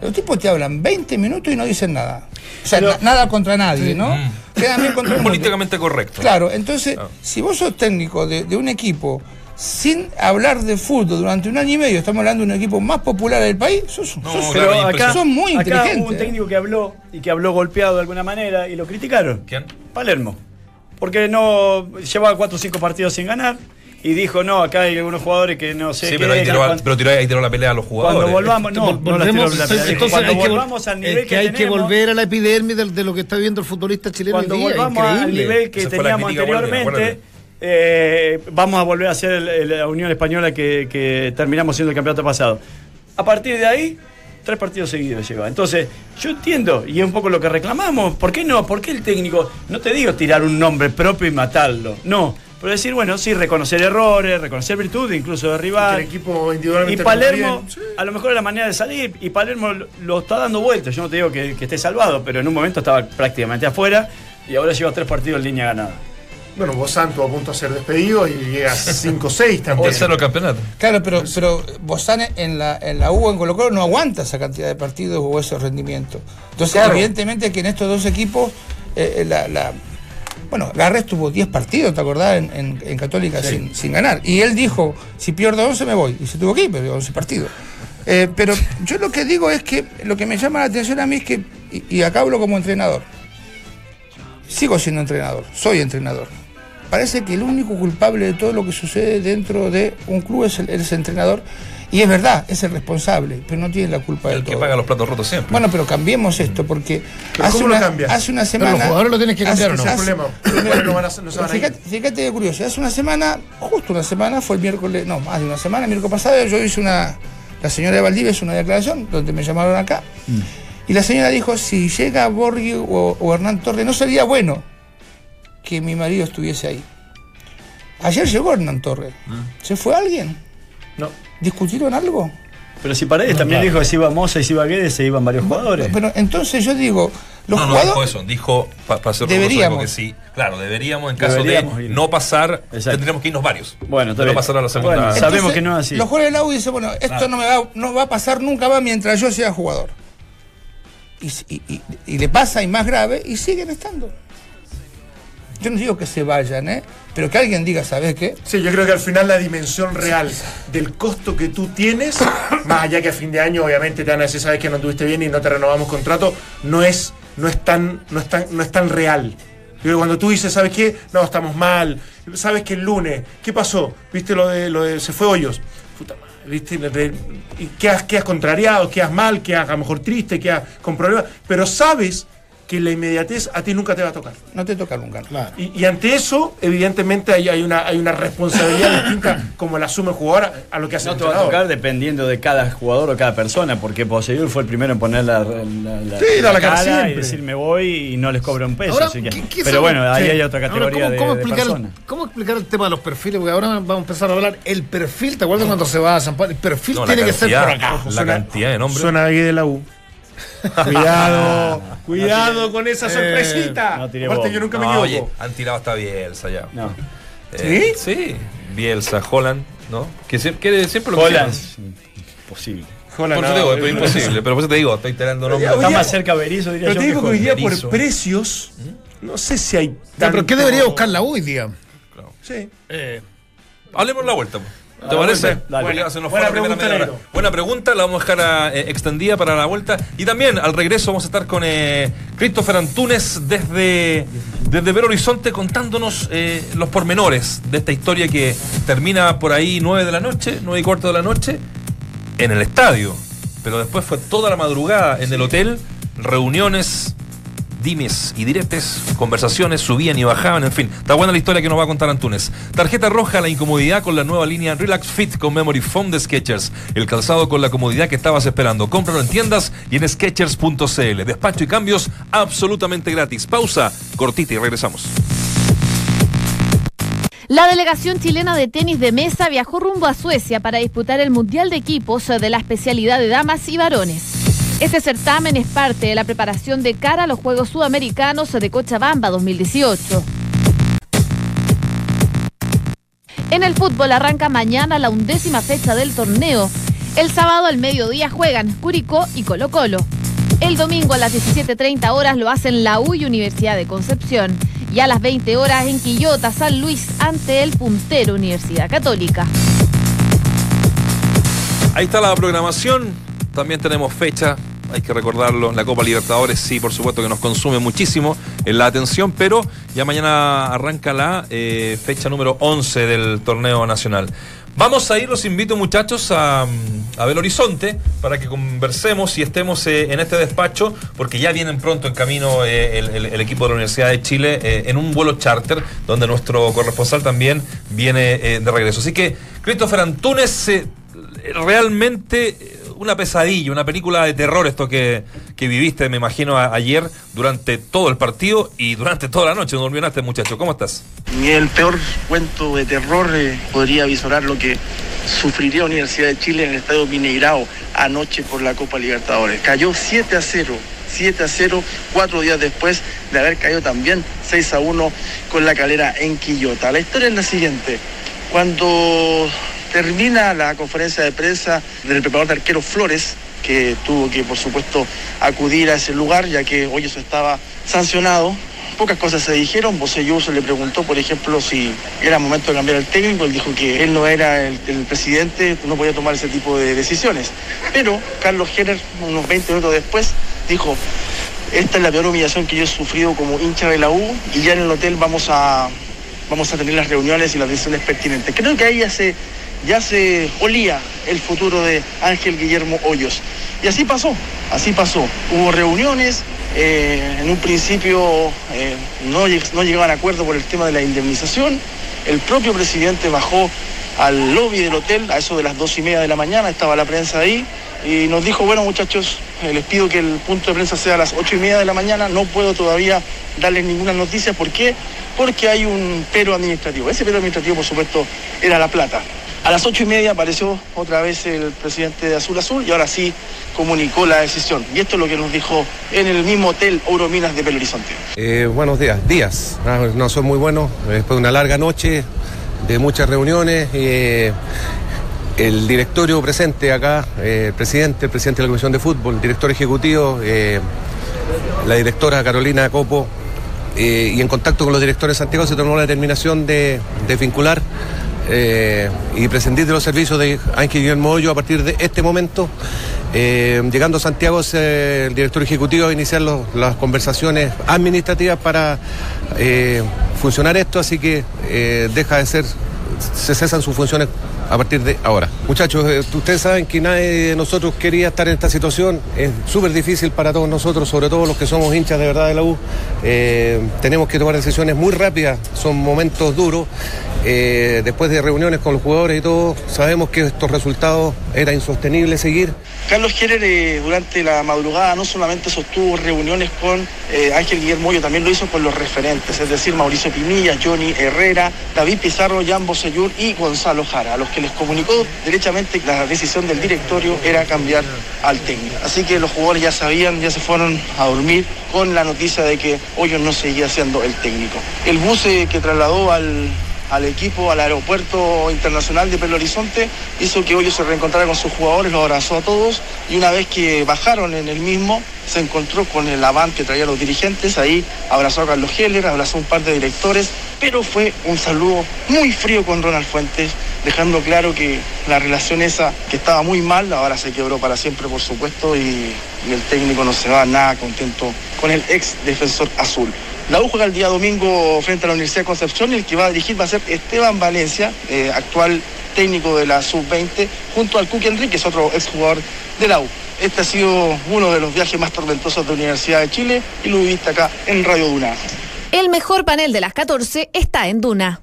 Los tipos te hablan 20 minutos y no dicen nada. O sea, na- nada contra nadie, ¿no? Quedan bien contra el mundo. Políticamente correcto. Claro, entonces, Ah. si vos sos técnico de, de un equipo sin hablar de fútbol durante un año y medio, estamos hablando de un equipo más popular del país, sos, No, sos- Pero acá, son muy acá inteligentes. hubo un técnico que habló y que habló golpeado de alguna manera y lo criticaron. ¿Quién? Palermo. Porque no llevaba cuatro o cinco partidos sin ganar y dijo, no, acá hay algunos jugadores que no sé Sí, qué pero ahí tiró, cuando- pero tiró, ahí tiró la pelea a los jugadores. Cuando volvamos, no, Vol- no la tiró volvemos, la pelea. Entonces cuando hay que, volvamos al nivel es que, hay que volver a la epidermis de, de lo que está viendo el futbolista chileno cuando hoy día. volvamos al nivel que Esa teníamos anteriormente. Eh, vamos a volver a el- la Unión Española que, que terminamos siendo el campeonato pasado. A partir de ahí, tres partidos seguidos lleva. Entonces, yo entiendo, y es un poco lo que reclamamos, ¿por qué no? ¿Por qué el técnico, no te digo tirar un nombre propio y matarlo? No, pero decir, bueno, sí, reconocer errores, reconocer virtudes, incluso de rival. el equipo Y. Palermo. Sí. a lo mejor es la manera de salir, y Palermo lo, lo está dando vueltas. Yo no te digo que, que esté salvado, pero en un momento estaba prácticamente afuera y ahora lleva tres partidos en línea ganada. Bueno, vos Santo a punto de ser despedido y llegas 5-6 también. Tercero campeonato. Claro, pero, pero Bozán en la, en la U en Colo Colo no aguanta esa cantidad de partidos o ese rendimiento. Entonces, Claro. evidentemente que en estos dos equipos, eh, eh, la, la- bueno, Garres tuvo 10 partidos, ¿te acordás? En, en- en Católica sin, sin ganar. Y él dijo, si pierdo 11 me voy. Y se tuvo que ir, pero 11 partidos. Eh, pero yo lo que digo es que lo que me llama la atención a mí es que, y, y acá hablo como entrenador, sigo siendo entrenador, soy entrenador. Parece que el único culpable de todo lo que sucede dentro de un club es el, es el entrenador. Y es verdad, es el responsable, pero no tiene la culpa de El que todo. paga los platos rotos siempre. Bueno, pero cambiemos esto, porque ¿Pero hace cómo lo una, hace una Pero semana. los jugadores lo tienes que cambiar, ¿o hace- no? Hace- problema. No, no se van. Fíjate, fíjate de curioso, hace una semana, justo una semana, fue el miércoles, no, más de una semana, el miércoles pasado, yo hice una, la señora de Valdivia hizo una declaración donde me llamaron acá, y la señora dijo, si llega Borghi o, o Hernán Torres, no sería bueno que mi marido estuviese ahí. Ayer llegó Hernán Torres. ¿Se fue alguien? No. ¿Discutieron algo? Pero si Paredes también dijo que si iba Moza y si iba Guedes, se iban varios jugadores. Pero entonces yo digo, los no, no dijo jugadores... eso, dijo, para ser Deberíamos. que sí. Claro, deberíamos, en caso Deberíamos de ir. no pasar, Exacto. tendríamos que irnos varios. Bueno, no bien. pasar a la segunda. Bueno, Entonces, Sabemos que no es así. Los jugadores de la U dicen, bueno, esto no me va, no va a pasar nunca más mientras yo sea jugador. Y, y- y- y le pasa y más grave y siguen estando. Yo no digo que se vayan, ¿eh? Pero que alguien diga, ¿sabes qué? Sí, yo creo que al final la dimensión real del costo que tú tienes, más allá que a fin de año obviamente te van a decir, sabes que no tuviste bien y no te renovamos contrato, no es, no es tan, no es tan, no es tan real. Que cuando tú dices, ¿sabes qué? No, estamos mal. ¿Sabes que el lunes? ¿Qué pasó? ¿Viste lo de lo de se fue hoyos? Puta madre, ¿viste? Y quedas, quedas contrariado, quedas mal, quedas a lo mejor triste, quedas con problemas, pero sabes que la inmediatez a ti nunca te va a tocar. No te toca nunca. Claro. Y, y ante eso, evidentemente, hay, hay una, hay una responsabilidad distinta como la asume el jugador a, a lo que hace No el te va a tocar dependiendo de cada jugador o cada persona, porque Poseidor fue el primero en poner la, la, la- Sí, da la cara y decir me voy y no les cobra un peso. Ahora, así que- ¿qué- qué pero sabe- bueno, ahí sí. hay otra categoría ¿cómo, cómo de, de explicar, personas. ¿Cómo explicar el tema de los perfiles? Porque ahora vamos a empezar a hablar el perfil. ¿Te acuerdas cuando se va a San Pablo? El perfil No, la tiene que ser por acá. La cantidad de nombres. Suena ahí de la U. cuidado, cuidado con esa eh, sorpresita. no tiré Aparte, yo nunca me No, equivoco. oye, han tirado hasta Bielsa ya. No. Eh, sí. Bielsa, Holland, ¿no? Que, sie- que siempre lo Holland. Imposible. Hola, Por eso no, te digo, es eh, imposible, pero por eso te digo, estoy tirando nombres. Está más cerca Berizzo, diría Pero yo. te digo que hoy día por precios, no sé si hay. Pero ¿qué debería buscar la U hoy día? Sí. Eh, Hablemos la vuelta. po. ¿Te parece? Buena pregunta. Buena la vamos a dejar eh, extendida para la vuelta. Y también al regreso vamos a estar con eh, Christopher Antunes desde, desde Belo Horizonte contándonos eh, los pormenores de esta historia que termina por ahí 9 de la noche, 9 y cuarto de la noche, en el estadio. Pero después fue toda la madrugada en el hotel, reuniones, dimes y diretes, conversaciones, subían y bajaban, en fin. Está buena la historia que nos va a contar Antunes. Tarjeta roja la incomodidad con la nueva línea Relax Fit con Memory Foam de Skechers. El calzado con la comodidad que estabas esperando. Cómpralo en tiendas y en Skechers.cl. Despacho y cambios absolutamente gratis. Pausa, cortita y regresamos. La delegación chilena de tenis de mesa viajó rumbo a Suecia para disputar el Mundial de Equipos de la especialidad de damas y varones. Este certamen es parte de la preparación de cara a los Juegos Sudamericanos de Cochabamba 2018. En el fútbol arranca mañana la undécima fecha del torneo. El sábado al mediodía juegan Curicó y Colo Colo. El domingo a las 17.30 horas lo hacen la U y Universidad de Concepción. Y a las 20 horas en Quillota, San Luis, ante el puntero Universidad Católica. Ahí está la programación. También tenemos fecha. Hay que recordarlo. La Copa Libertadores, sí, por supuesto que nos consume muchísimo en la atención, pero ya mañana arranca la eh, fecha número 11 del torneo nacional. Vamos a ir, los invito muchachos a, a Belo Horizonte para que conversemos y estemos eh, en este despacho, porque ya vienen pronto en camino eh, el, equipo de la Universidad de Chile en un vuelo charter, donde nuestro corresponsal también viene de regreso. Así que, Christopher Antunes, realmente una pesadilla, una película de terror esto que, que viviste, me imagino, ayer durante todo el partido y durante toda la noche. No durmió nada muchacho. ¿Cómo estás? El peor cuento de terror eh, podría visorar lo que sufriría Universidad de Chile en el Estadio Mineirao anoche por la Copa Libertadores. Cayó 7 a 0, 7 a 0, cuatro días después de haber caído también 6 a 1 con la calera en Quillota. La historia es la siguiente. Cuando termina la conferencia de prensa del preparador de arquero Flores, que tuvo que, por supuesto, acudir a ese lugar, ya que Hoyos estaba sancionado. Pocas cosas se dijeron. Bosellú se le preguntó, por ejemplo, si era momento de cambiar el técnico. Él dijo que él no era el, el presidente, no podía tomar ese tipo de decisiones. Pero Carlos Heller, unos 20 minutos después, dijo, esta es la peor humillación que yo he sufrido como hincha de la U y ya en el hotel vamos a, vamos a tener las reuniones y las decisiones pertinentes. Creo que ahí ya se, ya se olía el futuro de Ángel Guillermo Hoyos. Y así pasó, así pasó. Hubo reuniones, eh, en un principio eh, no, no llegaban a acuerdo por el tema de la indemnización. El propio presidente bajó al lobby del hotel a eso de las dos y media de la mañana, estaba la prensa ahí, y nos dijo, bueno muchachos, eh, les pido que el punto de prensa sea a las ocho y media de la mañana, no puedo todavía darles ninguna noticia, ¿por qué? Porque hay un pero administrativo. Ese pero administrativo, por supuesto, era la plata. A las ocho y media apareció otra vez el presidente de Azul Azul y ahora sí comunicó la decisión. Y esto es lo que nos dijo en el mismo hotel Eurominas de Belo Horizonte. Eh, buenos días, días. Ah, no son muy buenos. Después de una larga noche de muchas reuniones, eh, el directorio presente acá, eh, el presidente, el presidente de la Comisión de Fútbol, el director ejecutivo, eh, la directora Carolina Copo, eh, y en contacto con los directores de Santiago se tomó la determinación de, de vincular eh, y prescindir de los servicios de Ángel Guillermo Hoyo a partir de este momento. Eh, llegando a Santiago, el director ejecutivo a iniciar las conversaciones administrativas para eh, funcionar esto, así que deja de ser, se cesan sus funciones a partir de ahora. Muchachos, eh, ustedes saben que nadie de nosotros quería estar en esta situación. Es súper difícil para todos nosotros, sobre todo los que somos hinchas de verdad de la U. Eh, tenemos que tomar decisiones muy rápidas, son momentos duros. Eh, después de reuniones con los jugadores y todo, sabemos que estos resultados era insostenible seguir. Carlos Heller eh, durante la madrugada no solamente sostuvo reuniones con eh, Ángel Guillermo también lo hizo con los referentes, es decir, Mauricio Pinilla, Johnny Herrera, David Pizarro, Jan Bosellur y Gonzalo Jara, a los que les comunicó derechamente que la decisión del directorio era cambiar al técnico. Así que los jugadores ya sabían, ya se fueron a dormir con la noticia de que Hoyo no seguía siendo el técnico. El bus que trasladó al, al equipo, al aeropuerto internacional de Belo Horizonte, hizo que Hoyos se reencontrara con sus jugadores, los abrazó a todos y una vez que bajaron en el mismo, se encontró con el avant que traían los dirigentes, ahí abrazó a Carlos Heller, abrazó a un par de directores, pero fue un saludo muy frío con Ronald Fuentes, dejando claro que la relación esa, que estaba muy mal, ahora se quebró para siempre, por supuesto, y, el técnico no se va nada contento con el ex defensor azul. La U juega el día domingo frente a la Universidad de Concepción y el que va a dirigir va a ser Esteban Valencia, eh, actual técnico de la Sub-20, junto al Cuque Enríquez, otro exjugador de la U. Este ha sido uno de los viajes más tormentosos de la Universidad de Chile y lo viviste acá en Radio Duna. El mejor panel de las 14 está en Duna.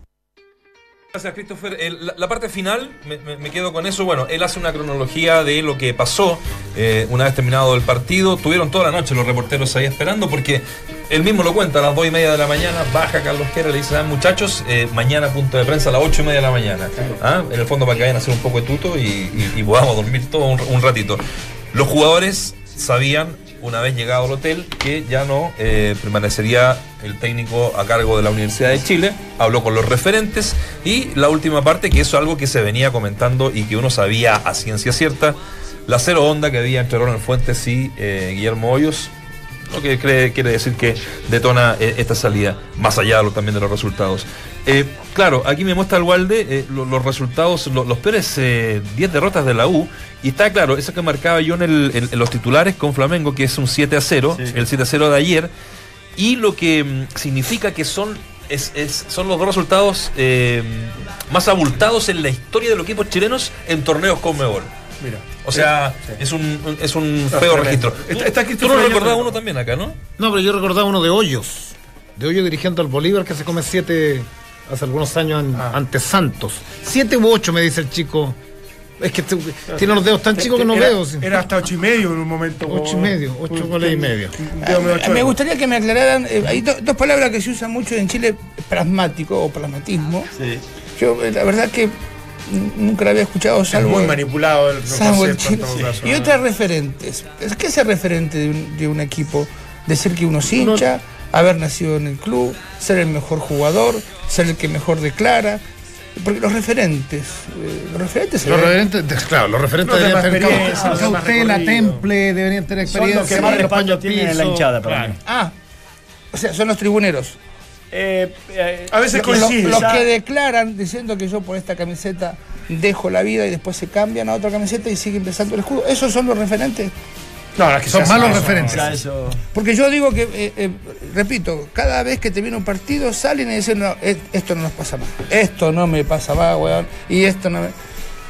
Gracias, Christopher. El- la, la parte final, me, me- me quedo con eso. Bueno, él hace una cronología de lo que pasó eh, una vez terminado el partido. Tuvieron toda la noche los reporteros ahí esperando porque él mismo lo cuenta a las 2 y media de la mañana. Baja Carlos Quera y le dice, "Ah, muchachos, eh, mañana punto de prensa a las 8 y media de la mañana. ¿Ah? En el fondo para que vayan a hacer un poco de tuto y, y- y podamos dormir todo un, un ratito. Los jugadores sabían, una vez llegado al hotel, que ya no eh, permanecería el técnico a cargo de la Universidad de Chile. Habló con los referentes y la última parte, que eso es algo que se venía comentando y que uno sabía a ciencia cierta, la cero onda que había entre Ronald Fuentes y eh, Guillermo Hoyos. Lo que cree- quiere decir que detona eh, esta salida, más allá de lo- también de los resultados. Eh, claro, aquí me muestra el Walde eh, lo- los resultados, lo- los peores 10 derrotas de la U. Y está claro, eso que marcaba yo en, el- en- en los titulares con Flamengo, que es un 7 a 0, el 7 a 0 de ayer. Y lo que mm, significa que son, es, es- son los dos resultados eh, más abultados en la historia de los equipos chilenos en torneos con Mebol. Mira. O sea, es un, es un No, feo registro. Está- está Tú no recordabas uno también acá, ¿no? No, pero yo recordaba uno de Hoyos. De Hoyos dirigiendo al Bolívar que se come siete hace algunos años en- Ah. ante Santos. Siete u ocho, me dice el chico. Es que te- tiene los dedos tan chicos que no Era- veo. sí. Era hasta ocho y medio en un momento. Ocho y medio, ocho goles y medio. Ah, Me gustaría que me aclararan, eh, hay do- dos palabras que se usan mucho en Chile, pragmático o pragmatismo. Yo, eh, la verdad que nunca la había escuchado, Es salvo, muy manipulado el salvo el concepto en Chile. todo caso, Y ¿no? otras referentes. Es que ser referente de un, de un equipo, decir que uno es hincha, haber nacido en el club, ser el mejor jugador, ser el que mejor declara. Porque los referentes, eh, los referentes se Los referentes, de- claro, los referentes Los de deberían tener experiencia, cautela, temple, deberían tener Son los experiencia. que más respaldo en la hinchada para Claro. mí. Ah, o sea, son los tribuneros. Eh, eh, A veces Los, los- los que declaran diciendo que yo por esta camiseta dejo la vida y después se cambian a otra camiseta y siguen besando el escudo. ¿Esos son los referentes? No, es que Son malos eso, referentes. eso- Porque yo digo que, eh, eh, repito, cada vez que termina un partido salen y dicen, no, eh, esto no nos pasa más, esto no me pasa más, weón, y esto no me...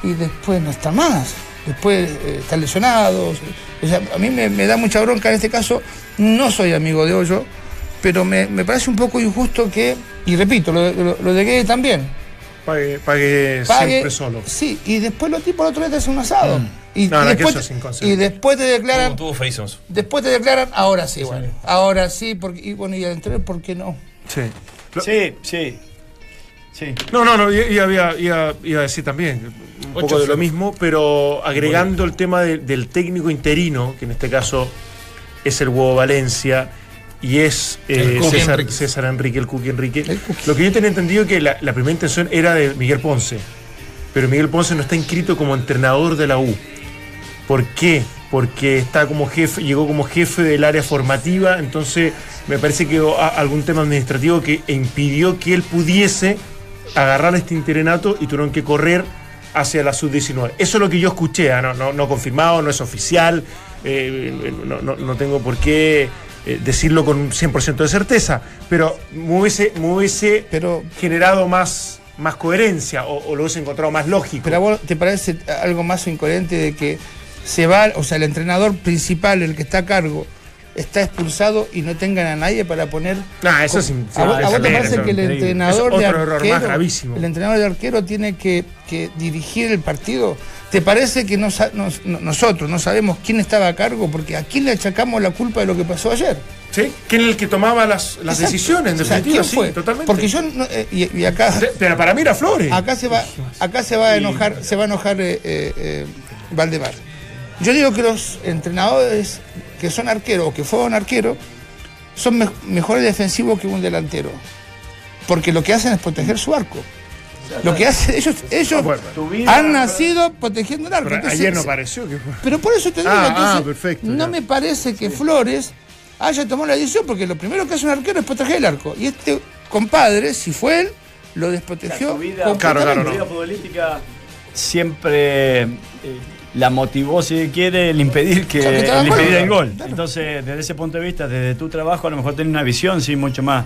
Y después no está más, después eh, están lesionados. O sea, a mí me, me da mucha bronca en este caso, no soy amigo de Hoyo, pero me, me parece un poco injusto que, y repito, lo, lo, lo de Guede también, Pague, pague pague, siempre solo. Sí, y después los tipos el otro día te hacen un asado. Y, No, y no, que después, eso es y después te declaran, después te declaran, ahora sí, bueno, ahora sí, porque, y bueno, y al anterior, ¿por qué no? Sí. Lo- Sí, sí. Sí. No, no, no, iba, iba- iba- iba a decir también un poco de lo mismo, pero agregando el tema de- del técnico interino, que en este caso es el Huevo Valencia y es eh, César, Enrique. César Enrique, el Cookie Enrique. El Cookie. Lo que yo tenía entendido que la, la primera intención era de Miguel Ponce, pero Miguel Ponce no está inscrito como entrenador de la U. ¿Por qué? Porque está como jefe, llegó como jefe del área formativa, entonces me parece que a- algún tema administrativo que impidió que él pudiese agarrar este interinato y tuvieron que correr hacia la sub-19. Eso es lo que yo escuché, ah, no, no, no confirmado, no es oficial, eh, no, no- no tengo por qué eh, decirlo con un 100% de certeza, pero me hubiese, me hubiese Pero- generado más, más coherencia o, o lo hubiese encontrado más lógico. Pero a vos te parece algo más incoherente de que se va, o sea, el entrenador principal, el que está a cargo, está expulsado y no tengan a nadie para poner. Nah, eso es ¿A vos, a vos te parece que el entrenador de arquero, el entrenador de arquero tiene que, que dirigir el partido? ¿Te parece que no no- nosotros no sabemos quién estaba a cargo? Porque a quién le achacamos la culpa de lo que pasó ayer. ¿Sí? ¿Quién es el que tomaba las, decisiones? En O sea, definitiva, ¿quién sí, fue? totalmente. Porque yo no- eh, y, y acá Pero para mí era Flores. acá se va acá se va a enojar se va a enojar eh, eh, eh, Valdemar yo digo que los entrenadores que son arqueros o que fueron arqueros son me- mejores defensivos que un delantero porque lo que hacen es proteger su arco Lo que hacen ellos, ellos vida- han nacido protegiendo el arco. Entonces, ayer no pareció que fue. Pero por eso te digo, Ah, entonces, ah, perfecto, no ya. me parece que Flores haya tomado la decisión, porque lo primero que hace un arquero es proteger el arco. Y este compadre, si fue él, lo desprotegió. Tu vida, completamente. Claro, claro, tu no. vida futbolística siempre eh, la motivó, si quiere, el impedir que, O sea, que te el hagan gol. impedir el gol. Claro. Entonces, desde ese punto de vista, desde tu trabajo, a lo mejor tenés una visión sí mucho más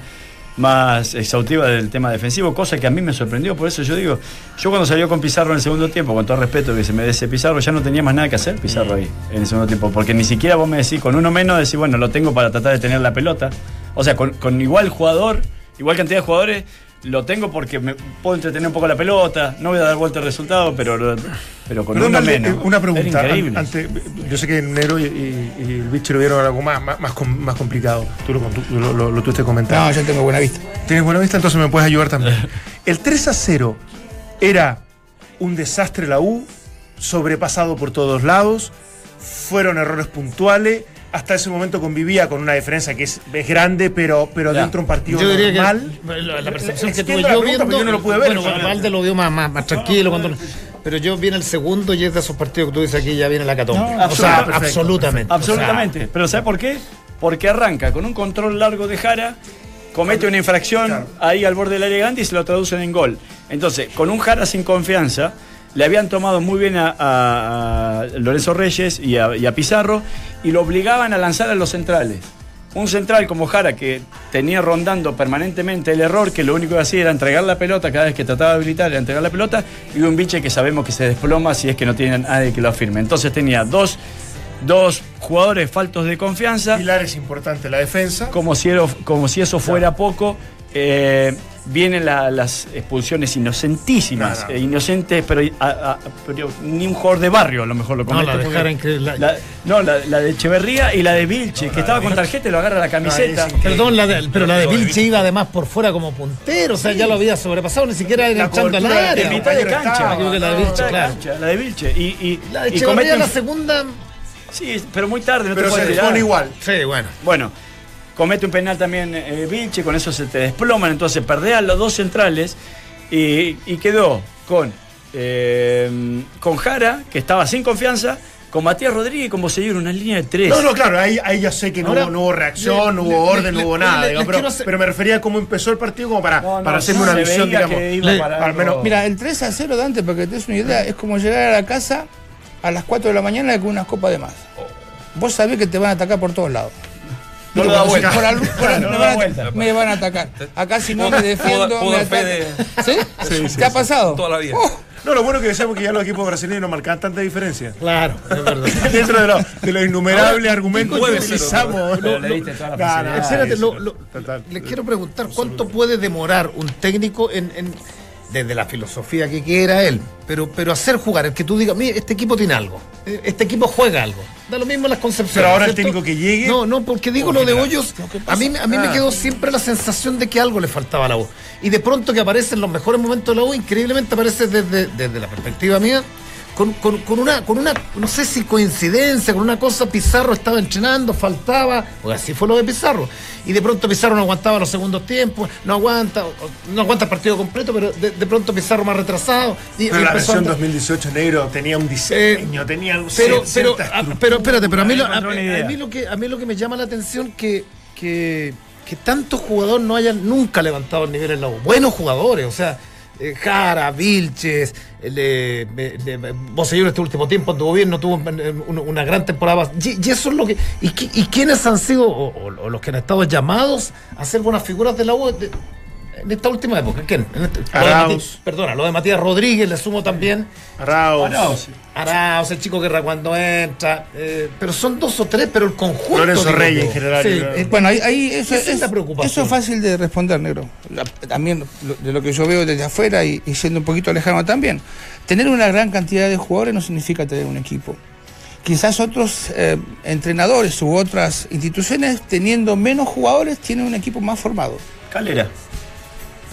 más exhaustiva del tema defensivo, cosa que a mí me sorprendió, por eso yo digo, yo cuando salió con Pizarro en el segundo tiempo, con todo respeto que se me ese Pizarro, ya no tenía más nada que hacer Pizarro ahí, en el segundo tiempo, porque ni siquiera vos me decís, con uno menos, decís, bueno, lo tengo para tratar de tener la pelota, o sea, con, con igual jugador, igual cantidad de jugadores, lo tengo porque me puedo entretener un poco la pelota, no voy a dar vuelta al resultado, pero, pero con Perdón, menos. eh, una pregunta. Increíble. an- ante- yo sé que Nero y, y- y el bicho lo vieron algo más, más, más, com- más complicado. Tú lo, tú lo, lo, lo tuviste comentando. No, yo tengo buena vista. Tienes buena vista, entonces me puedes ayudar también. El 3 a 0 era un desastre la U, sobrepasado por todos lados, fueron errores puntuales. Hasta ese momento convivía con una diferencia que es, es grande, pero, pero Ya. dentro de un partido Yo diría normal. que la, la percepción que tuve yo pregunta, viendo, porque yo no lo pude ver, bueno. Valde lo vio más, más, más tranquilo cuando pero yo vi en el segundo y es de esos partidos que tú dices aquí ya viene la catombe. No, o sea, perfecto, absolutamente. Absolutamente. Pero ¿sabe por qué? Porque arranca con un control largo de Jara, comete una infracción ahí al borde del área grande y se lo traducen en gol. Entonces, con un Jara sin confianza, le habían tomado muy bien a, a- a Lorenzo Reyes y a, y a Pizarro y lo obligaban a lanzar a los centrales. Un central como Jara que tenía rondando permanentemente el error, que lo único que hacía era entregar la pelota cada vez que trataba de habilitar, era entregar la pelota, y un biche que sabemos que se desploma si es que no tiene nadie que lo afirme. Entonces tenía dos, dos jugadores faltos de confianza, Pilar es importante la defensa. como si, como si eso fuera poco. eh, vienen la- las expulsiones inocentísimas, No, no. eh, inocentes, pero, a- a- pero ni un jugador de barrio a lo mejor lo No, comete. la de Jara increíble. la- no, la, la de Echeverría y la de Vilche, que estaba con tarjeta y lo agarra la camiseta. No, Perdón, la de- pero la de Vilche iba además por fuera como puntero, o sea, ya lo había sobrepasado, ni siquiera era La entrando al área. en mitad de cancha. equivoqué, la de Vilche, claro. cancha, la de Vilche. Y, y, La de y Echeverría, cometen- la segunda. Sí, pero muy tarde, no Pero te se pone igual. Sí, bueno. Bueno, comete un penal también eh, Vilche, con eso se te desploman, entonces perdés a los dos centrales y, y quedó con, eh, con Jara, que estaba sin confianza, con Matías Rodríguez como se dio una línea de tres. No, no, claro, ahí, ahí ya sé que no, Ahora, hubo, no hubo reacción, le- no hubo orden, le- no hubo le- nada. pero, hacer- pero me refería a cómo empezó el partido como para, No, no, para hacerme una visión, digamos. que iba le- para al menos- algo- Mira, el 3 a 0 Dante, para que te des una idea, es como llegar a la casa a las 4 de la mañana con unas copas de más. Vos sabés que te van a atacar por todos lados. No lo da vuelta. Por al- por al- No me, da vuelta. me van a atacar. Acá si no me defiendo, sí, ¿Te ha pasado? Toda la vida. Oh, No, lo bueno que decíamos que ya los equipos brasileños no marcaban tanta diferencia. Claro, es verdad. Dentro de, lo- de los innumerables argumentos que utilizamos. Le quiero preguntar, ¿cuánto puede demorar un técnico en, en- desde la filosofía que quiera él, pero, pero hacer jugar, el que tú digas, mire, este equipo tiene algo, este equipo juega algo, da lo mismo las concepciones. Pero ahora el ¿cierto? técnico que llegue- No, no, porque digo Porque lo de Hoyos, a mí, a mí me Ah. quedó siempre la sensación de que algo le faltaba a la U. Y de pronto que aparece en los mejores momentos de la U, increíblemente aparece desde, desde la perspectiva mía. Con, con- con una, con una, no sé si coincidencia, con una cosa, Pizarro estaba entrenando, faltaba, porque así fue lo de Pizarro. Y de pronto Pizarro no aguantaba los segundos tiempos, no aguanta, o- no aguanta el partido completo, pero de, de pronto Pizarro más retrasado. Y, Pero y la versión andar- 2018 negro tenía un diseño, tenía algo pero, pero, pero espérate, pero a mí, lo, a, encontré una idea. a mí lo que a mí lo que me llama la atención que que, que tantos jugadores no hayan nunca levantado el nivel en la U. Buenos jugadores, o sea, eh, Jara, Vilches, el de, de, este último tiempo anduvo bien, no tuvo eh, una, gran temporada. Y, y eso es lo que. ¿Y, y quiénes han sido, o- o los que han estado llamados a ser buenas figuras de la U? De- en esta última época, ¿quién? En este- lo perdona, lo de Matías Rodríguez le sumo también. Arauz, Arauz. Arauz, el chico que cuando entra. eh, pero son dos o tres, pero el conjunto. Lorenzo Reyes en general, Sí, eh, Bueno, ahí, ahí eso, es preocupación. eso es fácil de responder, negro. La- También lo- de lo que yo veo desde afuera y, y siendo un poquito lejano también. Tener una gran cantidad de jugadores no significa tener un equipo. Quizás otros eh, entrenadores u otras instituciones, teniendo menos jugadores, tienen un equipo más formado. Calera.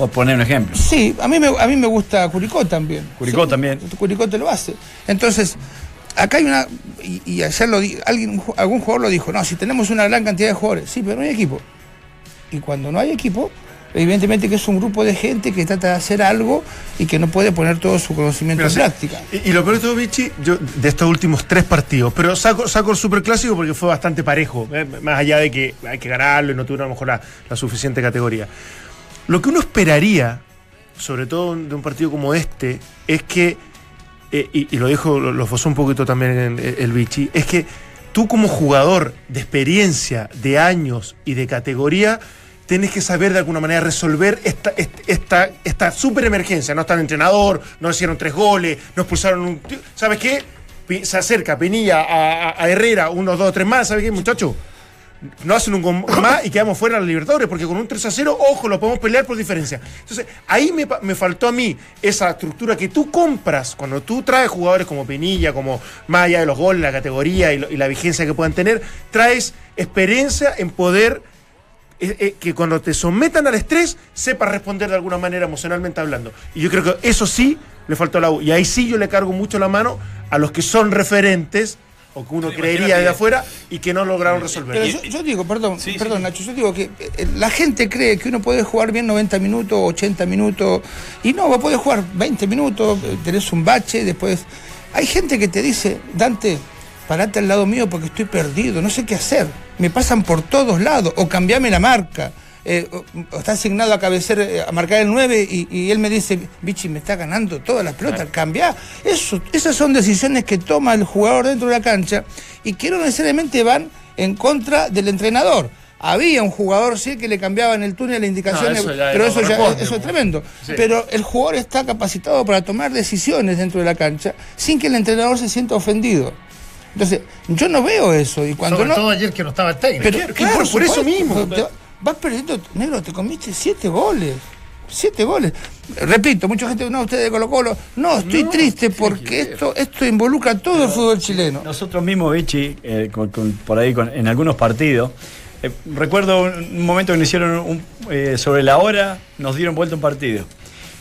Por poner un ejemplo. Sí, a mí me, a mí me gusta Curicó también. Curicó Sí, también. Curicó te lo hace. Entonces, acá hay una. Y, y ayer lo di, alguien, algún jugador lo dijo: no, si tenemos una gran cantidad de jugadores, sí, pero no hay equipo. Y cuando no hay equipo, Evidentemente que es un grupo de gente que trata de hacer algo y que no puede poner todo su conocimiento Pero en práctica. Y, y lo peor de todo, Vichy, yo de estos últimos tres partidos, pero saco, saco el superclásico porque fue bastante parejo, eh, más allá de que hay que ganarlo y no tuvieron a lo mejor la, la suficiente categoría. Lo que uno esperaría, sobre todo de un partido como este, es que, eh, y, lo dijo, lo, lo esbozó un poquito también en- el, Vichy, es que tú como jugador de experiencia, de años y de categoría, tienes que saber de alguna manera resolver esta, est- esta, esta super emergencia. No está el entrenador, no hicieron tres goles, no expulsaron un. ¿Sabes qué? Se acerca Penilla a, a- Herrera, unos dos tres más. ¿Sabes qué, muchacho? No hacen un gol más y quedamos fuera de la Libertadores, porque con un 3 a 0, ojo, lo podemos pelear por diferencia. Entonces, ahí me, me faltó a mí esa estructura que tú compras cuando tú traes jugadores como Penilla, como más allá de los goles, la categoría y, y la vigencia que puedan tener, traes experiencia en poder eh, eh, que cuando te sometan al estrés sepas responder de alguna manera emocionalmente hablando. Y yo creo que eso sí le faltó a la U. Y ahí sí yo le cargo mucho la mano a los que son referentes o que uno creería desde afuera y que no lograron resolver. Pero yo, yo digo, perdón, perdón Nacho, yo digo que eh, la gente cree que uno puede jugar bien 90 minutos, 80 minutos, y no, va a poder jugar 20 minutos, tenés un bache, después... Hay gente que te dice, Dante, parate al lado mío porque estoy perdido, no sé qué hacer, me pasan por todos lados, o cambiame la marca. Eh, está asignado a cabecer, eh, a marcar el 9 y, y él me dice, Bichi, me está ganando todas las pelotas, cambia. Eso, esas son decisiones que toma el jugador dentro de la cancha y que no necesariamente van en contra del entrenador. Había un jugador, sí, que le cambiaban el túnel, la indicación, No, eso ya pero eso, ya, corresponde, eso es tremendo. Sí. Pero el jugador está capacitado para tomar decisiones dentro de la cancha sin que el entrenador se sienta ofendido. Entonces, yo no veo eso. Y cuando Sobre no, todo ayer que no estaba el técnico. pero, Claro, claro, por- por eso mismo. te- vas perdiendo, negro, te comiste siete goles. Siete goles. Repito, mucha gente, no, ustedes de Colo Colo. No, estoy triste porque esto, esto involucra a todo el fútbol chileno. Nosotros mismos, Vichy, eh, con- con- por ahí con- en algunos partidos, eh, recuerdo un, un momento que nos hicieron un- eh, sobre la hora, nos dieron vuelta un partido.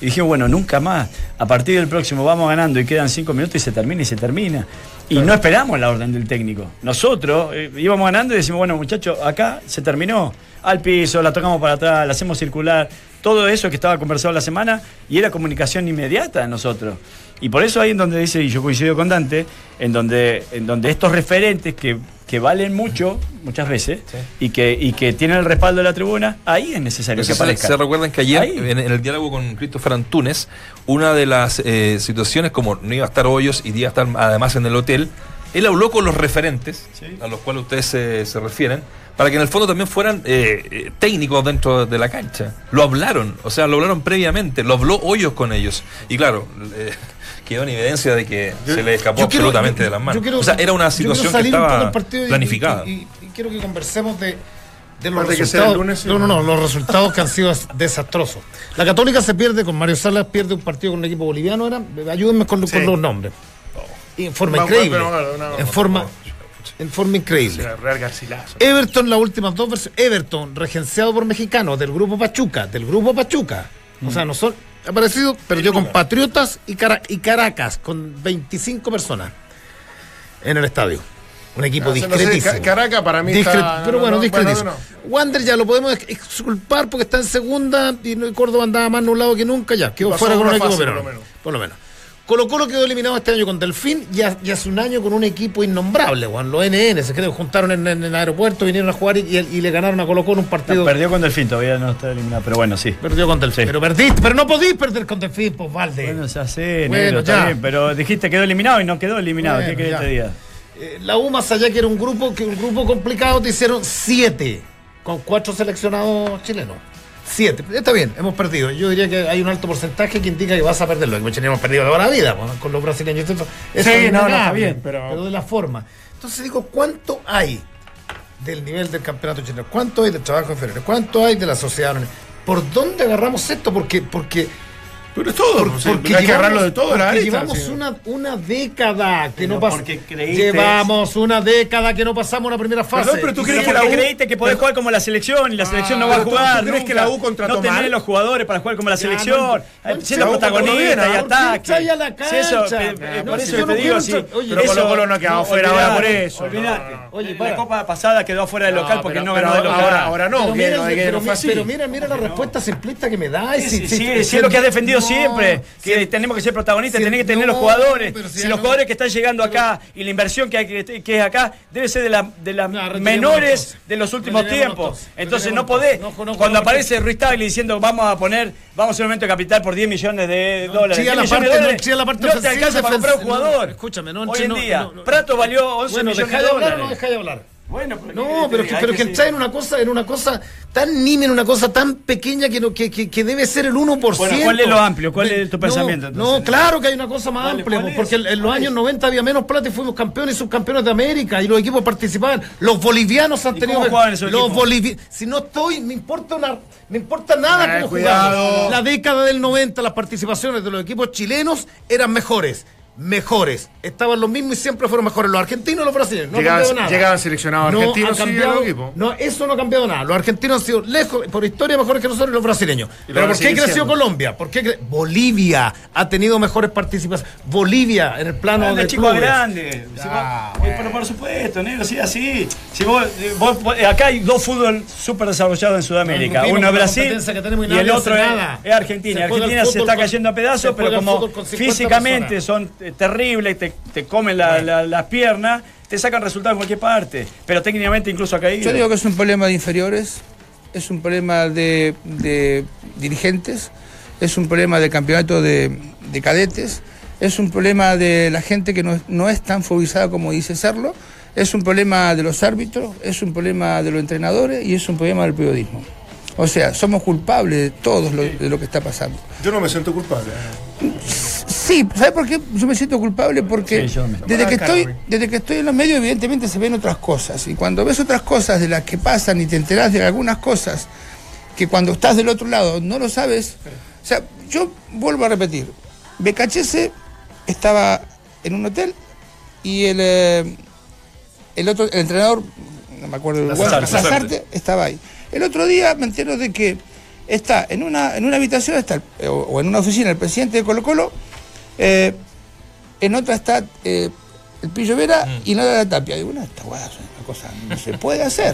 Y dijimos, bueno, nunca más. A partir del próximo vamos ganando y quedan cinco minutos y se termina y se termina. Y no esperamos la orden del técnico. Nosotros eh, íbamos ganando y decimos, bueno, muchachos, acá se terminó. Al piso, la tocamos para atrás, la hacemos circular. Todo eso que estaba conversado la semana y era comunicación inmediata a nosotros. Y por eso ahí en donde dice, y yo coincido con Dante, en donde, en donde estos referentes que, que valen mucho, muchas veces, y, que, y que tienen el respaldo de la tribuna, ahí es necesario que aparezcan. se recuerdan que ayer, en, en el diálogo con Christopher Antunes, una de las eh, situaciones, como no iba a estar Hoyos y iba a estar además en el hotel, él habló con los referentes, a los cuales ustedes se, se refieren, para que en el fondo también fueran eh, eh, técnicos dentro de la cancha. Lo hablaron, o sea, lo hablaron previamente, lo habló Hoyos con ellos. Y claro, eh, quedó en evidencia de que se le escapó quiero- absolutamente yo- de las manos. quiero- o sea, era una situación que estaba planificada. Y, y- y quiero que conversemos de, de los Aparte que sea resultados. el lunes, sí. no, no, no, los resultados que han sido desastrosos. La Católica se pierde con Mario Salas, pierde un partido con un equipo boliviano. Era, ayúdenme con, Sí. con los nombres. Y en forma increíble. no, no, en forma. En forma increíble. Era Real Garcilaso. Everton, las últimas dos versiones. Everton, regenciado por mexicanos, del grupo Pachuca, del grupo Pachuca. O sea, no son. Ha parecido, perdió con Patriotas y, Cara- y Caracas, con 25 personas en el estadio. Un equipo No sé, no sé, discretísimo. Ca- Caracas para mí Discre- está- pero no, bueno, no, discretísimo. bueno, Wander ya lo podemos ex- exculpar porque está en segunda y no- Córdoba andaba más nublado que nunca ya. Quedó fuera con un equipo fase, pero por lo menos. Por lo menos. Colo Colo quedó eliminado este año con Delfín y, y hace un año con un equipo innombrable, Juan. Los NN se creo, juntaron en, en el aeropuerto, vinieron a jugar y, y le ganaron a Colo Colo un partido. No, perdió con Delfín, todavía no está eliminado, pero bueno, sí. Perdió con Delfín. Sí. Pero perdiste, pero no podís perder con Delfín, pues Valde. Bueno, ya sé, Bueno, negro, está ya. bien, pero dijiste quedó eliminado y no quedó eliminado. Bueno, ¿Qué querés te diga? Eh, la U más allá que era un grupo que un grupo complicado te hicieron siete con cuatro seleccionados chilenos siete. Está bien hemos perdido. Yo diría que hay un alto porcentaje que indica que vas a perderlo que hemos perdido toda la vida pues, con los brasileños eso, Sí, no, no, está bien, pero- de la forma. Entonces digo cuánto hay del nivel del campeonato chileno cuánto hay del trabajo inferior cuánto hay de la sociedad por dónde agarramos esto porque porque Pero es todo. o sea, hay que agarrarlo de todo, la porque arista, llevamos sí. una, una década que Pero no pasa. porque creíste- Llevamos una década que no pasamos una primera fase. Perdón, pero tú ¿Tú crees que la U- creíste que podés jugar como la selección y la selección no va a pero tú- jugar? ¿tú crees que la U contrató No tenés los jugadores para jugar como la selección. siendo protagonista y ¿ah? ataque. A la Sí, eso, cancha. eh, eh, No, por si eso te digo, sí. Pero eso- Colo-Colo no ha quedado fuera ahora por eso. olvidate. No, no, no. Oye, la copa pasada quedó fuera del local No, porque pero- no pero ganó de local. ahora, ahora no, Pero mira, pero pero mira, la respuesta simplista que me da. Sí, es lo que has defendido siempre, que si- tenemos que ser protagonistas, si- tenés que tener los jugadores. si los no- jugadores que están llegando acá y la inversión que, hay que, que es acá debe ser de, la- de las No, menores de los últimos tiempos. entonces. Entonces no podés, cuando aparece Ruiz Tagli diciendo vamos a poner, vamos a hacer un aumento de capital por 10 millones de dólares. chilla 10 la millones parte- de no, dólares, chilla la parte no te alcanza para comprar un jugador. Escúchame, no, Hoy en día. Prato valió 11 Bueno, millones de no dólares. deja de hablar. Bueno, pero No, pero, que, pero que sí. está en una cosa, en una cosa tan nimia, en una cosa tan pequeña que, no- que, que, que debe ser el 1%. Bueno, ¿cuál es lo amplio? ¿Cuál es tu no, pensamiento, No, claro que hay una cosa más ¿Cuál- amplia, porque en, en los ¿Cuál años es? 90 había menos plata y fuimos campeones y subcampeones de América y los equipos participaban. Los bolivianos han ¿Y tenido los bolivianos. Si no estoy, me importa una me importa nada Eh, cómo cuidado. jugaban. La década del 90 las participaciones de los equipos chilenos eran mejores. Mejores, estaban los mismos y siempre fueron mejores los argentinos y los brasileños. No Llegaban- cambiado nada. llegaban seleccionados No argentinos, cambiado- equipo. no, eso no ha cambiado nada. Los argentinos han sido lejos, por historia, mejores que nosotros y los brasileños. Y Pero ¿por qué creció siendo. Colombia? ¿Por qué cre- Bolivia ha tenido mejores participaciones? Bolivia en el plano de chico clubes. grande. Si Ah, vos- eh, pero por supuesto, negro, sí, así. Si vos, eh, vos- vos- acá hay dos fútbol súper desarrollados en Sudamérica. No, no, Uno es Brasil y y el otro es, Argentina. Se Argentina se está cayendo a pedazos, pero como fútbol con 50 físicamente personas. son terribles, te, te comen la- la- las piernas, te sacan resultados en cualquier parte. Pero técnicamente incluso ha caído. Yo digo que es un problema de inferiores, es un problema de, de dirigentes, es un problema del campeonato de, de cadetes, es un problema de la gente que no, es- no es tan fobizada como dice serlo, es un problema de los árbitros, es un problema de los entrenadores y es un problema del periodismo. O sea, somos culpables de todo lo, de lo que está pasando. Yo no me siento culpable. Sí, ¿sabes por qué yo me siento culpable? Porque Sí, desde, que estoy, desde que estoy en los medios, evidentemente se ven otras cosas. Y cuando ves otras cosas de las que pasan y te enteras de algunas cosas que cuando estás del otro lado no lo sabes. O sea, yo vuelvo a repetir. BKHS estaba en un hotel y el, eh, el otro, el entrenador, no me acuerdo estaba ahí. El otro día me entero de que está en una, en una habitación, está el- o, o en una oficina el presidente de Colo Colo, eh, en otra está eh, el Pillo Vera y en otra la Tapia. Digo, no, esta guada es una cosa, no se puede hacer.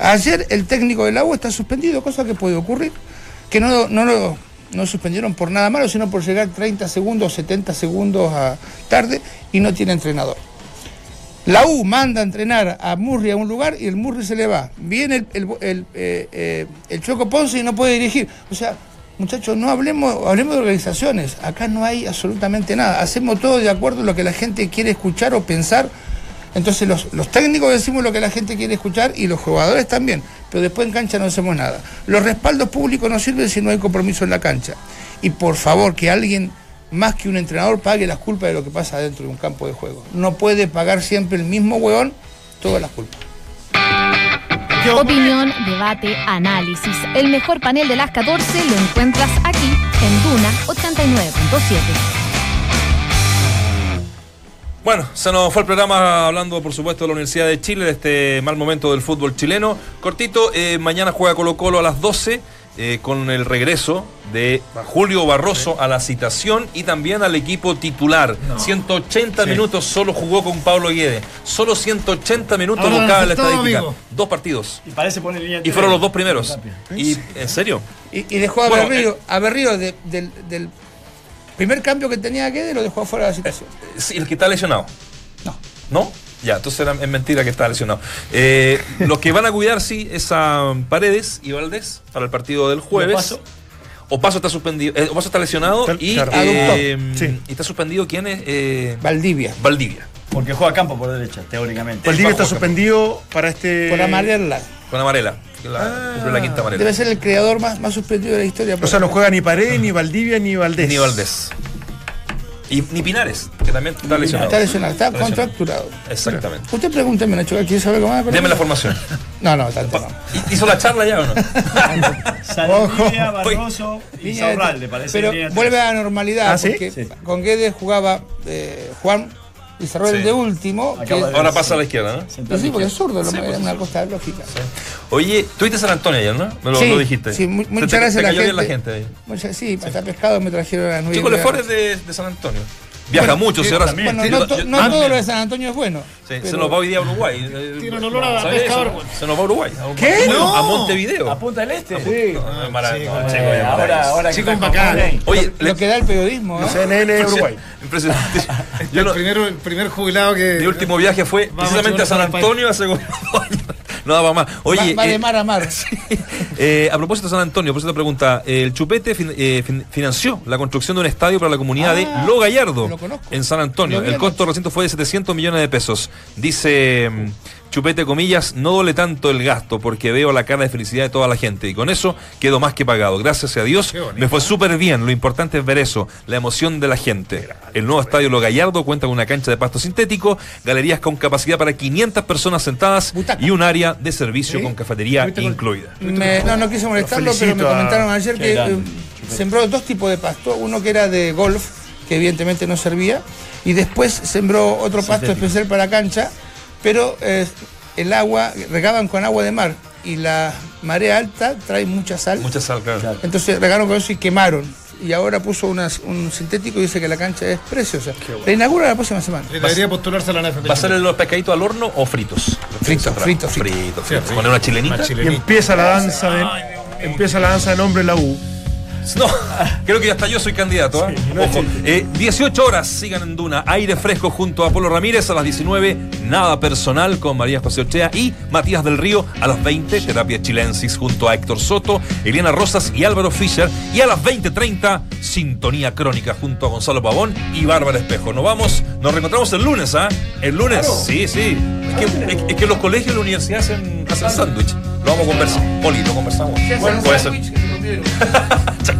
Ayer el técnico del agua está suspendido, cosa que puede ocurrir, que no, no lo no suspendieron por nada malo, sino por llegar 30 segundos, 70 segundos a tarde y no tiene entrenador. La U manda a entrenar a Murri a un lugar y el Murri se le va. Viene el, el, el, eh, eh, el Choco Ponce y no puede dirigir. O sea, muchachos, no hablemos, hablemos de organizaciones. Acá no hay absolutamente nada. Hacemos todo de acuerdo a lo que la gente quiere escuchar o pensar. Entonces los, los técnicos decimos lo que la gente quiere escuchar y los jugadores también. Pero después en cancha no hacemos nada. Los respaldos públicos no sirven si no hay compromiso en la cancha. Y por favor, que alguien más que un entrenador pague las culpas de lo que pasa dentro de un campo de juego. No puede pagar siempre el mismo hueón todas las culpas. Opinión, debate, análisis. El mejor panel de las 14 lo encuentras aquí en Duna 89.7. Bueno, se nos fue el programa hablando, por supuesto, de la Universidad de Chile, de este mal momento del fútbol chileno. Cortito, eh, mañana juega Colo Colo a las 12 eh, con el regreso de Julio Barroso a la citación y también al equipo titular. 180 minutos solo jugó con Pablo Guedes. Solo 180 minutos Ahora buscaba la estadística. amigo. Dos partidos. Y parece poner línea Y fueron los dos primeros. Y, ¿En serio? Y, y dejó a Bueno, Berrío, a Berrío de- del, del primer cambio que tenía Guedes, lo dejó afuera de la situación. Sí, el que está lesionado. No. ¿No? Ya, entonces era- es mentira que está lesionado. Eh, los que van a cuidar, sí, es a Paredes y Valdés para el partido del jueves. Opaso? Opaso está suspendido. eh, Opaso está lesionado Está- y, claro. eh, Sí. y está suspendido quién es Eh, Valdivia, Valdivia. Porque juega campo por derecha, teóricamente. Valdivia está suspendido para este. por amarela. Con Amarela. La, Ah. la quinta amarela. Debe ser el creador más, más suspendido de la historia. O sea, no juega ni Paredes, ni Valdivia, ni Valdés. Ni Valdés. Y ni Pinares, que también está lesionado. Está lesionado, está contracturado. Exactamente. Usted pregúnteme, Nacho, ¿quiere saber cómo va? Deme la formación. No, no, tanto no. ¿Hizo la charla ya o no? Saldivia, Barroso y Saurralde, parece. Pero vuelve a la normalidad, ¿Ah, sí? porque Sí. con Guedes jugaba eh, Juan y Sarroel Sí. de último. que- de- Ahora pasa a la izquierda, ¿no? Sí, sí, porque es zurdo, lo- Sí, pues, es una sí. cosa lógica. Oye, tuviste San Antonio ayer, ¿no? Me lo, Sí, lo dijiste. sí, muchas gracias te a la cayó bien gente. la gente ahí. Muchas- sí, hasta pescado me trajeron a las nueve. Chico y media. Lefort es de, de San Antonio. Viaja mucho, sí, ahora también. Bueno, no, to- no todo lo de San Antonio es bueno. Sí, pero- Se nos va hoy día a Uruguay. Eh, Tiene un olor a ¿sabes pescador. eso? Se nos va a Uruguay. A- ¿Qué? a- No. A Montevideo. A Punta del Este. No, es maravilloso, Sí, chico, ahora, maravilloso. ahora Chico bacán. Oye, Lo que da el periodismo, ¿eh? CNN Uruguay. Impresionante. Yo el, primero, el primer jubilado que. mi último viaje fue precisamente a San Antonio hace como años. No daba más. Oye, va, va de eh, mar a mar. Eh, a propósito de San Antonio, por eso te pregunta, el Chupete fin- eh, fin- financió la construcción de un estadio para la comunidad de Ah, Lo Gallardo lo en San Antonio. Lo El costo reciente fue de 700 millones de pesos. Dice mm, Chupete, comillas, no duele tanto el gasto porque veo la cara de felicidad de toda la gente y con eso quedo más que pagado. Gracias a Dios, me fue súper bien. Lo importante es ver eso, la emoción de la gente. El nuevo estadio Lo Gallardo cuenta con una cancha de pasto sintético, galerías con capacidad para 500 personas sentadas y un área de servicio ¿Sí? con cafetería ¿Tuviste con- incluida. Me- no, no quise molestarlo, Lo pero me comentaron ayer que grande. eh, sembró dos tipos de pasto. Uno que era de golf, que evidentemente no servía, y después sembró otro pasto Sintético. especial para cancha, pero eh, el agua, regaban con agua de mar, y la marea alta trae mucha sal. Mucha sal, claro. Entonces regaron con eso y quemaron. Y ahora puso unas- un sintético y dice que la cancha es preciosa. La inaugura la próxima semana. Debería postularse a la NFP. ¿Va a ser los pescaditos al horno o fritos? Frito, frito, frito. Frito, Sí, frito. Poner una chilenita. Una Y empieza la danza de, empieza la danza de nombre en la U. No, creo que hasta yo soy candidato. ¿eh? Ojo, eh, 18 horas sigan en Duna. Aire fresco junto a Polo Ramírez a las 19. Nada personal con María José Ochea y Matías del Río a las 20. Terapia Chilensis junto a Héctor Soto, Eliana Rosas y Álvaro Fischer. Y a las 20.30, Sintonía Crónica junto a Gonzalo Pavón y Bárbara Espejo. Nos vamos, nos reencontramos el lunes, ¿ah? El lunes, sí, sí. Es que, es- es que los colegios y la universidad hacen, hacen sándwich. Lo vamos a conversar. Poli, lo conversamos. Puede ser. Sándwich que se comieron.